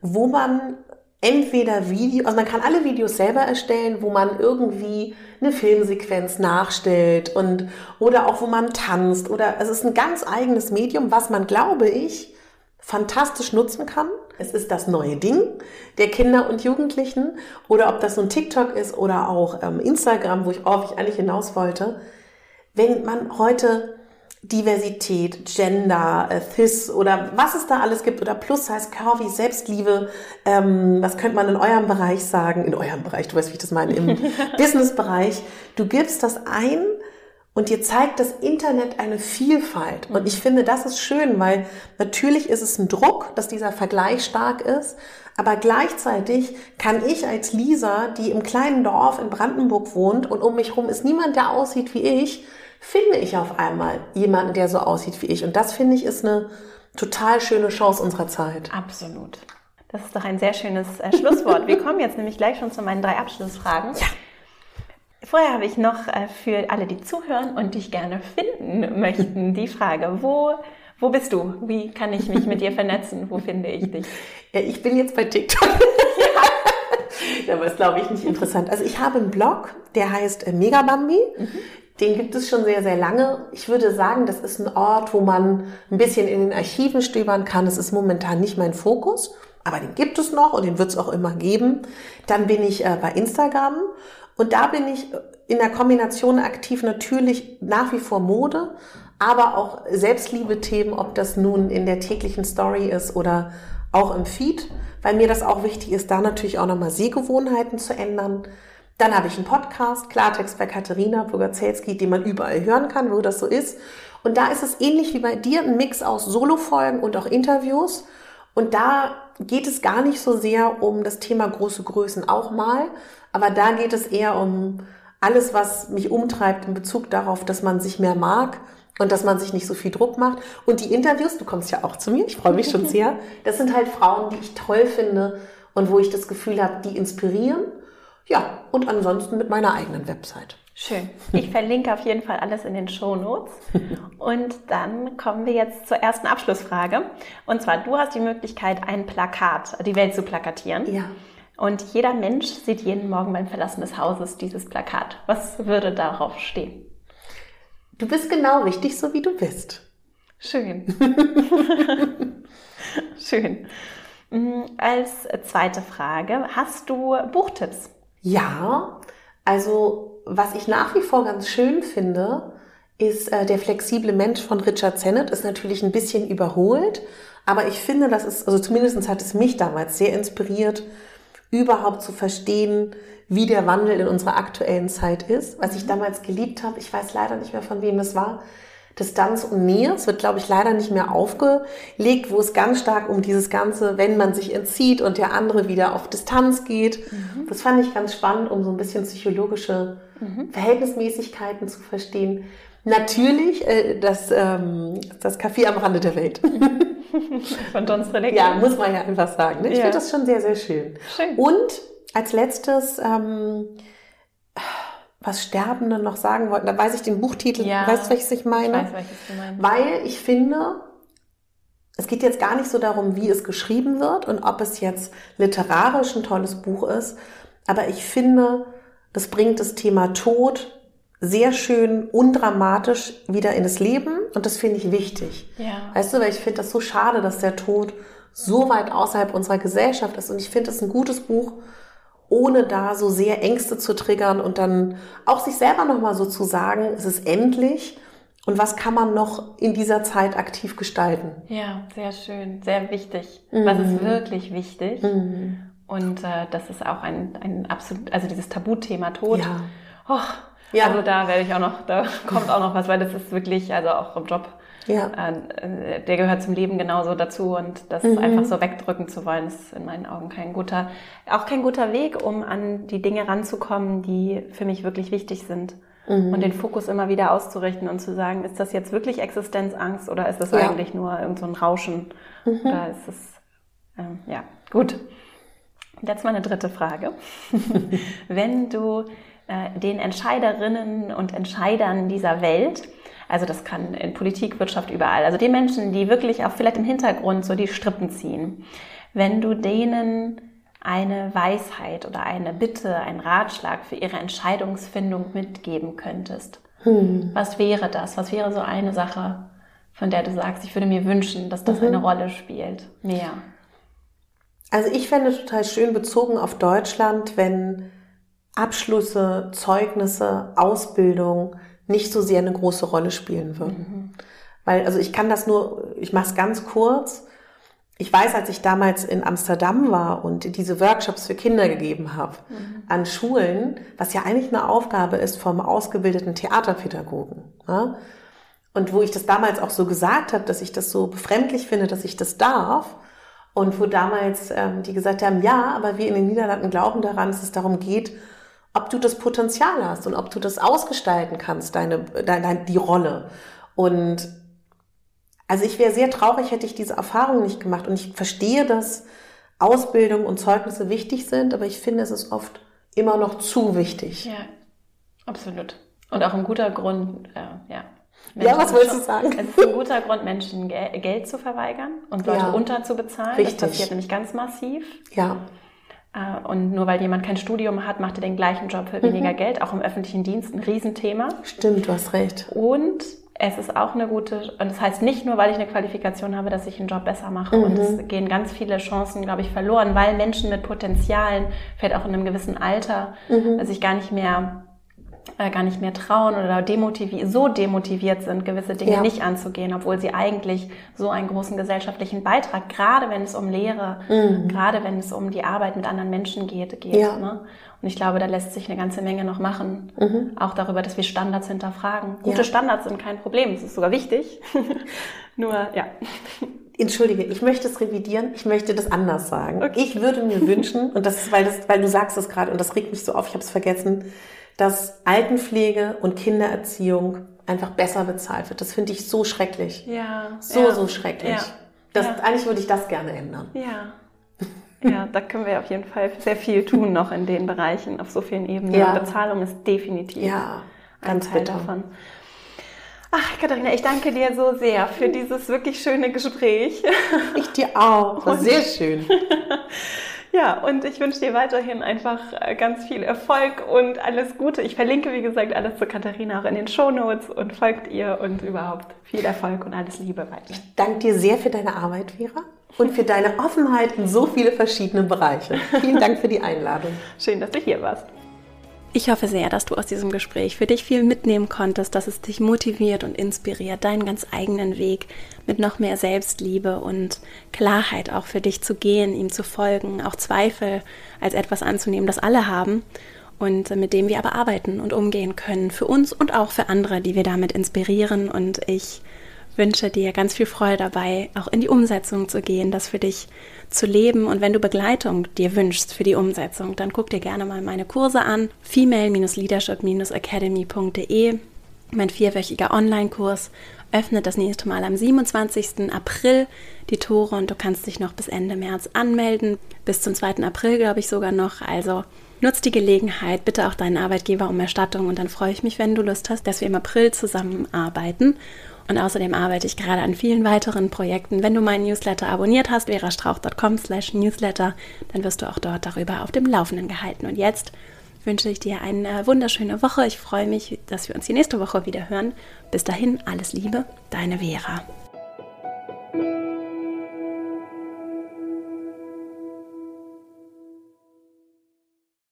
wo man entweder Video, also man kann alle Videos selber erstellen, wo man irgendwie eine Filmsequenz nachstellt und oder auch wo man tanzt oder es ist ein ganz eigenes Medium, was man, glaube ich, fantastisch nutzen kann. Es ist das neue Ding der Kinder und Jugendlichen oder ob das ein TikTok ist oder auch ähm, Instagram, wo ich, worauf ich eigentlich hinaus wollte. Wenn man heute Diversität, Gender, äh, Cis oder was es da alles gibt oder Plus heißt Curvy, Selbstliebe. Ähm, was könnte man in eurem Bereich sagen? In eurem Bereich, du weißt, wie ich das meine, im [LAUGHS] Business-Bereich. Du gibst das ein und dir zeigt das Internet eine Vielfalt. Und ich finde, das ist schön, weil natürlich ist es ein Druck, dass dieser Vergleich stark ist. Aber gleichzeitig kann ich als Lisa, die im kleinen Dorf in Brandenburg wohnt und um mich herum ist niemand, der aussieht wie ich, finde ich auf einmal jemanden, der so aussieht wie ich. Und das finde ich ist eine total schöne Chance unserer Zeit. Absolut. Das ist doch ein sehr schönes äh, Schlusswort. Wir kommen jetzt nämlich gleich schon zu meinen drei Abschlussfragen. Ja. Vorher habe ich noch äh, für alle, die zuhören und dich gerne finden möchten, die Frage, wo, wo bist du? Wie kann ich mich mit dir vernetzen? Wo finde ich dich? Ja, ich bin jetzt bei TikTok. Aber [LAUGHS] ist, glaube ich, nicht interessant. Also ich habe einen Blog, der heißt äh, Megabambi. Mhm. Den gibt es schon sehr, sehr lange. Ich würde sagen, das ist ein Ort, wo man ein bisschen in den Archiven stöbern kann. Das ist momentan nicht mein Fokus, aber den gibt es noch und den wird es auch immer geben. Dann bin ich äh, bei Instagram und da bin ich in der Kombination aktiv natürlich nach wie vor Mode, aber auch Selbstliebe-Themen, ob das nun in der täglichen Story ist oder auch im Feed, weil mir das auch wichtig ist, da natürlich auch nochmal Sehgewohnheiten zu ändern. Dann habe ich einen Podcast, Klartext bei Katharina Bogazelski, den man überall hören kann, wo das so ist. Und da ist es ähnlich wie bei dir, ein Mix aus Solofolgen und auch Interviews. Und da geht es gar nicht so sehr um das Thema große Größen auch mal, aber da geht es eher um alles, was mich umtreibt in Bezug darauf, dass man sich mehr mag und dass man sich nicht so viel Druck macht. Und die Interviews, du kommst ja auch zu mir, ich freue mich schon [LAUGHS] sehr, das sind halt Frauen, die ich toll finde und wo ich das Gefühl habe, die inspirieren. Ja, und ansonsten mit meiner eigenen Website. Schön. Ich verlinke auf jeden Fall alles in den Show Notes. [LAUGHS] Und dann kommen wir jetzt zur ersten Abschlussfrage. Und zwar, du hast die Möglichkeit, ein Plakat, die Welt zu plakatieren. Ja. Und jeder Mensch sieht jeden Morgen beim Verlassen des Hauses dieses Plakat. Was würde darauf stehen? Du bist genau richtig, so wie du bist. Schön. [LAUGHS] Schön. Mm, als zweite Frage, hast du Buchtipps? Ja, also was ich nach wie vor ganz schön finde, ist äh, der flexible Mensch von Richard Sennett. Ist natürlich ein bisschen überholt, aber ich finde, das ist, also zumindest hat es mich damals sehr inspiriert, überhaupt zu verstehen, wie der Wandel in unserer aktuellen Zeit ist. Was ich damals geliebt habe, ich weiß leider nicht mehr, von wem es war, Distanz und Nähe. Es wird, glaube ich, leider nicht mehr aufgelegt, wo es ganz stark um dieses Ganze, wenn man sich entzieht und der andere wieder auf Distanz geht. Mhm. Das fand ich ganz spannend, um so ein bisschen psychologische mhm. Verhältnismäßigkeiten zu verstehen. Natürlich äh, das, ähm, das Café am Rande der Welt. [LAUGHS] Von Don Strelecki. Ja, muss man ja einfach sagen. Ne? Ich ja. finde das schon sehr, sehr schön. schön. Und als letztes, ähm, was Sterbende noch sagen wollten, da weiß ich den Buchtitel, ja, weißt du, welches ich meine? Ich weiß, welches du meinst. Weil ich finde, es geht jetzt gar nicht so darum, wie es geschrieben wird und ob es jetzt literarisch ein tolles Buch ist, aber ich finde, das bringt das Thema Tod sehr schön undramatisch wieder in das Leben und das finde ich wichtig. Ja. Weißt du, weil ich finde das so schade, dass der Tod so weit außerhalb unserer Gesellschaft ist und ich finde es ein gutes Buch, ohne da so sehr Ängste zu triggern und dann auch sich selber nochmal so zu sagen, es ist endlich und was kann man noch in dieser Zeit aktiv gestalten. Ja, sehr schön, sehr wichtig. Mhm. Was ist wirklich wichtig? Mhm. Und äh, das ist auch ein, ein absolut, also dieses Tabuthema Tod. Ja. Oh, ja. Also da werde ich auch noch, da [LAUGHS] kommt auch noch was, weil das ist wirklich, also auch im Job, ja. äh, der gehört zum Leben genauso dazu und das mhm. einfach so wegdrücken zu wollen, ist in meinen Augen kein guter, auch kein guter Weg, um an die Dinge ranzukommen, die für mich wirklich wichtig sind. Mhm. Und den Fokus immer wieder auszurichten und zu sagen, ist das jetzt wirklich Existenzangst oder ist das ja. eigentlich nur irgend so ein Rauschen? Mhm. Oder ist es, ähm, ja, gut. Jetzt mal eine dritte Frage. [LAUGHS] Wenn du äh, den Entscheiderinnen und Entscheidern dieser Welt, also das kann in Politik, Wirtschaft, überall, also die Menschen, die wirklich auch vielleicht im Hintergrund so die Strippen ziehen, wenn du denen eine Weisheit oder eine Bitte, einen Ratschlag für ihre Entscheidungsfindung mitgeben könntest, hm. was wäre das? Was wäre so eine Sache, von der du sagst, ich würde mir wünschen, dass das mhm. eine Rolle spielt? Mehr. Also ich fände total schön bezogen auf Deutschland, wenn Abschlüsse, Zeugnisse, Ausbildung nicht so sehr eine große Rolle spielen würden. Mhm. Weil, also ich kann das nur, ich mache es ganz kurz. Ich weiß, als ich damals in Amsterdam war und diese Workshops für Kinder gegeben habe mhm. an Schulen, was ja eigentlich eine Aufgabe ist vom ausgebildeten Theaterpädagogen. Ne? Und wo ich das damals auch so gesagt habe, dass ich das so befremdlich finde, dass ich das darf. Und wo damals ähm, die gesagt haben, ja, aber wir in den Niederlanden glauben daran, dass es darum geht, ob du das Potenzial hast und ob du das ausgestalten kannst, deine, deine die Rolle. Und also ich wäre sehr traurig, hätte ich diese Erfahrung nicht gemacht. Und ich verstehe, dass Ausbildung und Zeugnisse wichtig sind, aber ich finde, es ist oft immer noch zu wichtig. Ja, absolut. Und auch ein guter Grund, äh, ja. Menschen ja, was wolltest du sagen? [LAUGHS] Es ist ein guter Grund, Menschen Geld zu verweigern und Leute ja, unterzubezahlen. Richtig. Das passiert nämlich ganz massiv. Ja. Äh, und nur weil jemand kein Studium hat, macht er den gleichen Job für weniger mhm. Geld, auch im öffentlichen Dienst ein Riesenthema. Stimmt, du hast recht. Und es ist auch eine gute, und das heißt nicht nur, weil ich eine Qualifikation habe, dass ich einen Job besser mache. Mhm. Und es gehen ganz viele Chancen, glaube ich, verloren, weil Menschen mit Potenzialen, vielleicht auch in einem gewissen Alter, mhm. sich gar nicht mehr äh, gar nicht mehr trauen oder demotiviert, so demotiviert sind, gewisse Dinge ja. nicht anzugehen, obwohl sie eigentlich so einen großen gesellschaftlichen Beitrag, gerade wenn es um Lehre, mhm. gerade wenn es um die Arbeit mit anderen Menschen geht, geht. Ja. Ne? Und ich glaube, da lässt sich eine ganze Menge noch machen. Mhm. Auch darüber, dass wir Standards hinterfragen. Gute ja. Standards sind kein Problem, es ist sogar wichtig. [LAUGHS] Nur, ja. Entschuldige, ich möchte es revidieren, ich möchte das anders sagen. Okay. Ich würde mir wünschen, und das ist, weil, das, weil du sagst es gerade, und das regt mich so auf, ich habe es vergessen, dass Altenpflege und Kindererziehung einfach besser bezahlt wird. Das finde ich so schrecklich. Ja. So, ja. so schrecklich. Ja. Das, ja. Eigentlich würde ich das gerne ändern. Ja. Ja, da können wir auf jeden Fall sehr viel tun noch in den Bereichen, auf so vielen Ebenen. Ja. Bezahlung ist definitiv ja, ganz ein Teil bitter. davon. Ach, Katharina, ich danke dir so sehr für dieses wirklich schöne Gespräch. Ich dir auch. [LAUGHS] War sehr schön. [LAUGHS] Ja, und ich wünsche dir weiterhin einfach äh, ganz viel Erfolg und alles Gute. Ich verlinke, wie gesagt, alles zu Katharina auch in den Show Notes und folgt ihr und überhaupt viel Erfolg und alles Liebe weiter. Ich danke dir sehr für deine Arbeit, Vera, und für deine Offenheit in so viele verschiedene Bereiche. Vielen Dank für die Einladung. Schön, dass du hier warst. Ich hoffe sehr, dass du aus diesem Gespräch für dich viel mitnehmen konntest, dass es dich motiviert und inspiriert, deinen ganz eigenen Weg mit noch mehr Selbstliebe und Klarheit auch für dich zu gehen, ihm zu folgen, auch Zweifel als etwas anzunehmen, das alle haben und mit dem wir aber arbeiten und umgehen können, für uns und auch für andere, die wir damit inspirieren. Und ich wünsche dir ganz viel Freude dabei, auch in die Umsetzung zu gehen, das für dich zu leben. Und wenn du Begleitung dir wünschst für die Umsetzung, dann guck dir gerne mal meine Kurse an. female-leadership-academy.de Mein vierwöchiger Online-Kurs öffnet das nächste Mal am 27. April die Tore und du kannst dich noch bis Ende März anmelden. Bis zum 2. April, glaube ich, sogar noch. Also nutz die Gelegenheit, bitte auch deinen Arbeitgeber um Erstattung und dann freue ich mich, wenn du Lust hast, dass wir im April zusammenarbeiten. Und außerdem arbeite ich gerade an vielen weiteren Projekten. Wenn du meinen Newsletter abonniert hast, verastrauch.com slash newsletter, dann wirst du auch dort darüber auf dem Laufenden gehalten. Und jetzt wünsche ich dir eine wunderschöne Woche. Ich freue mich, dass wir uns die nächste Woche wieder hören. Bis dahin, alles Liebe, deine Vera.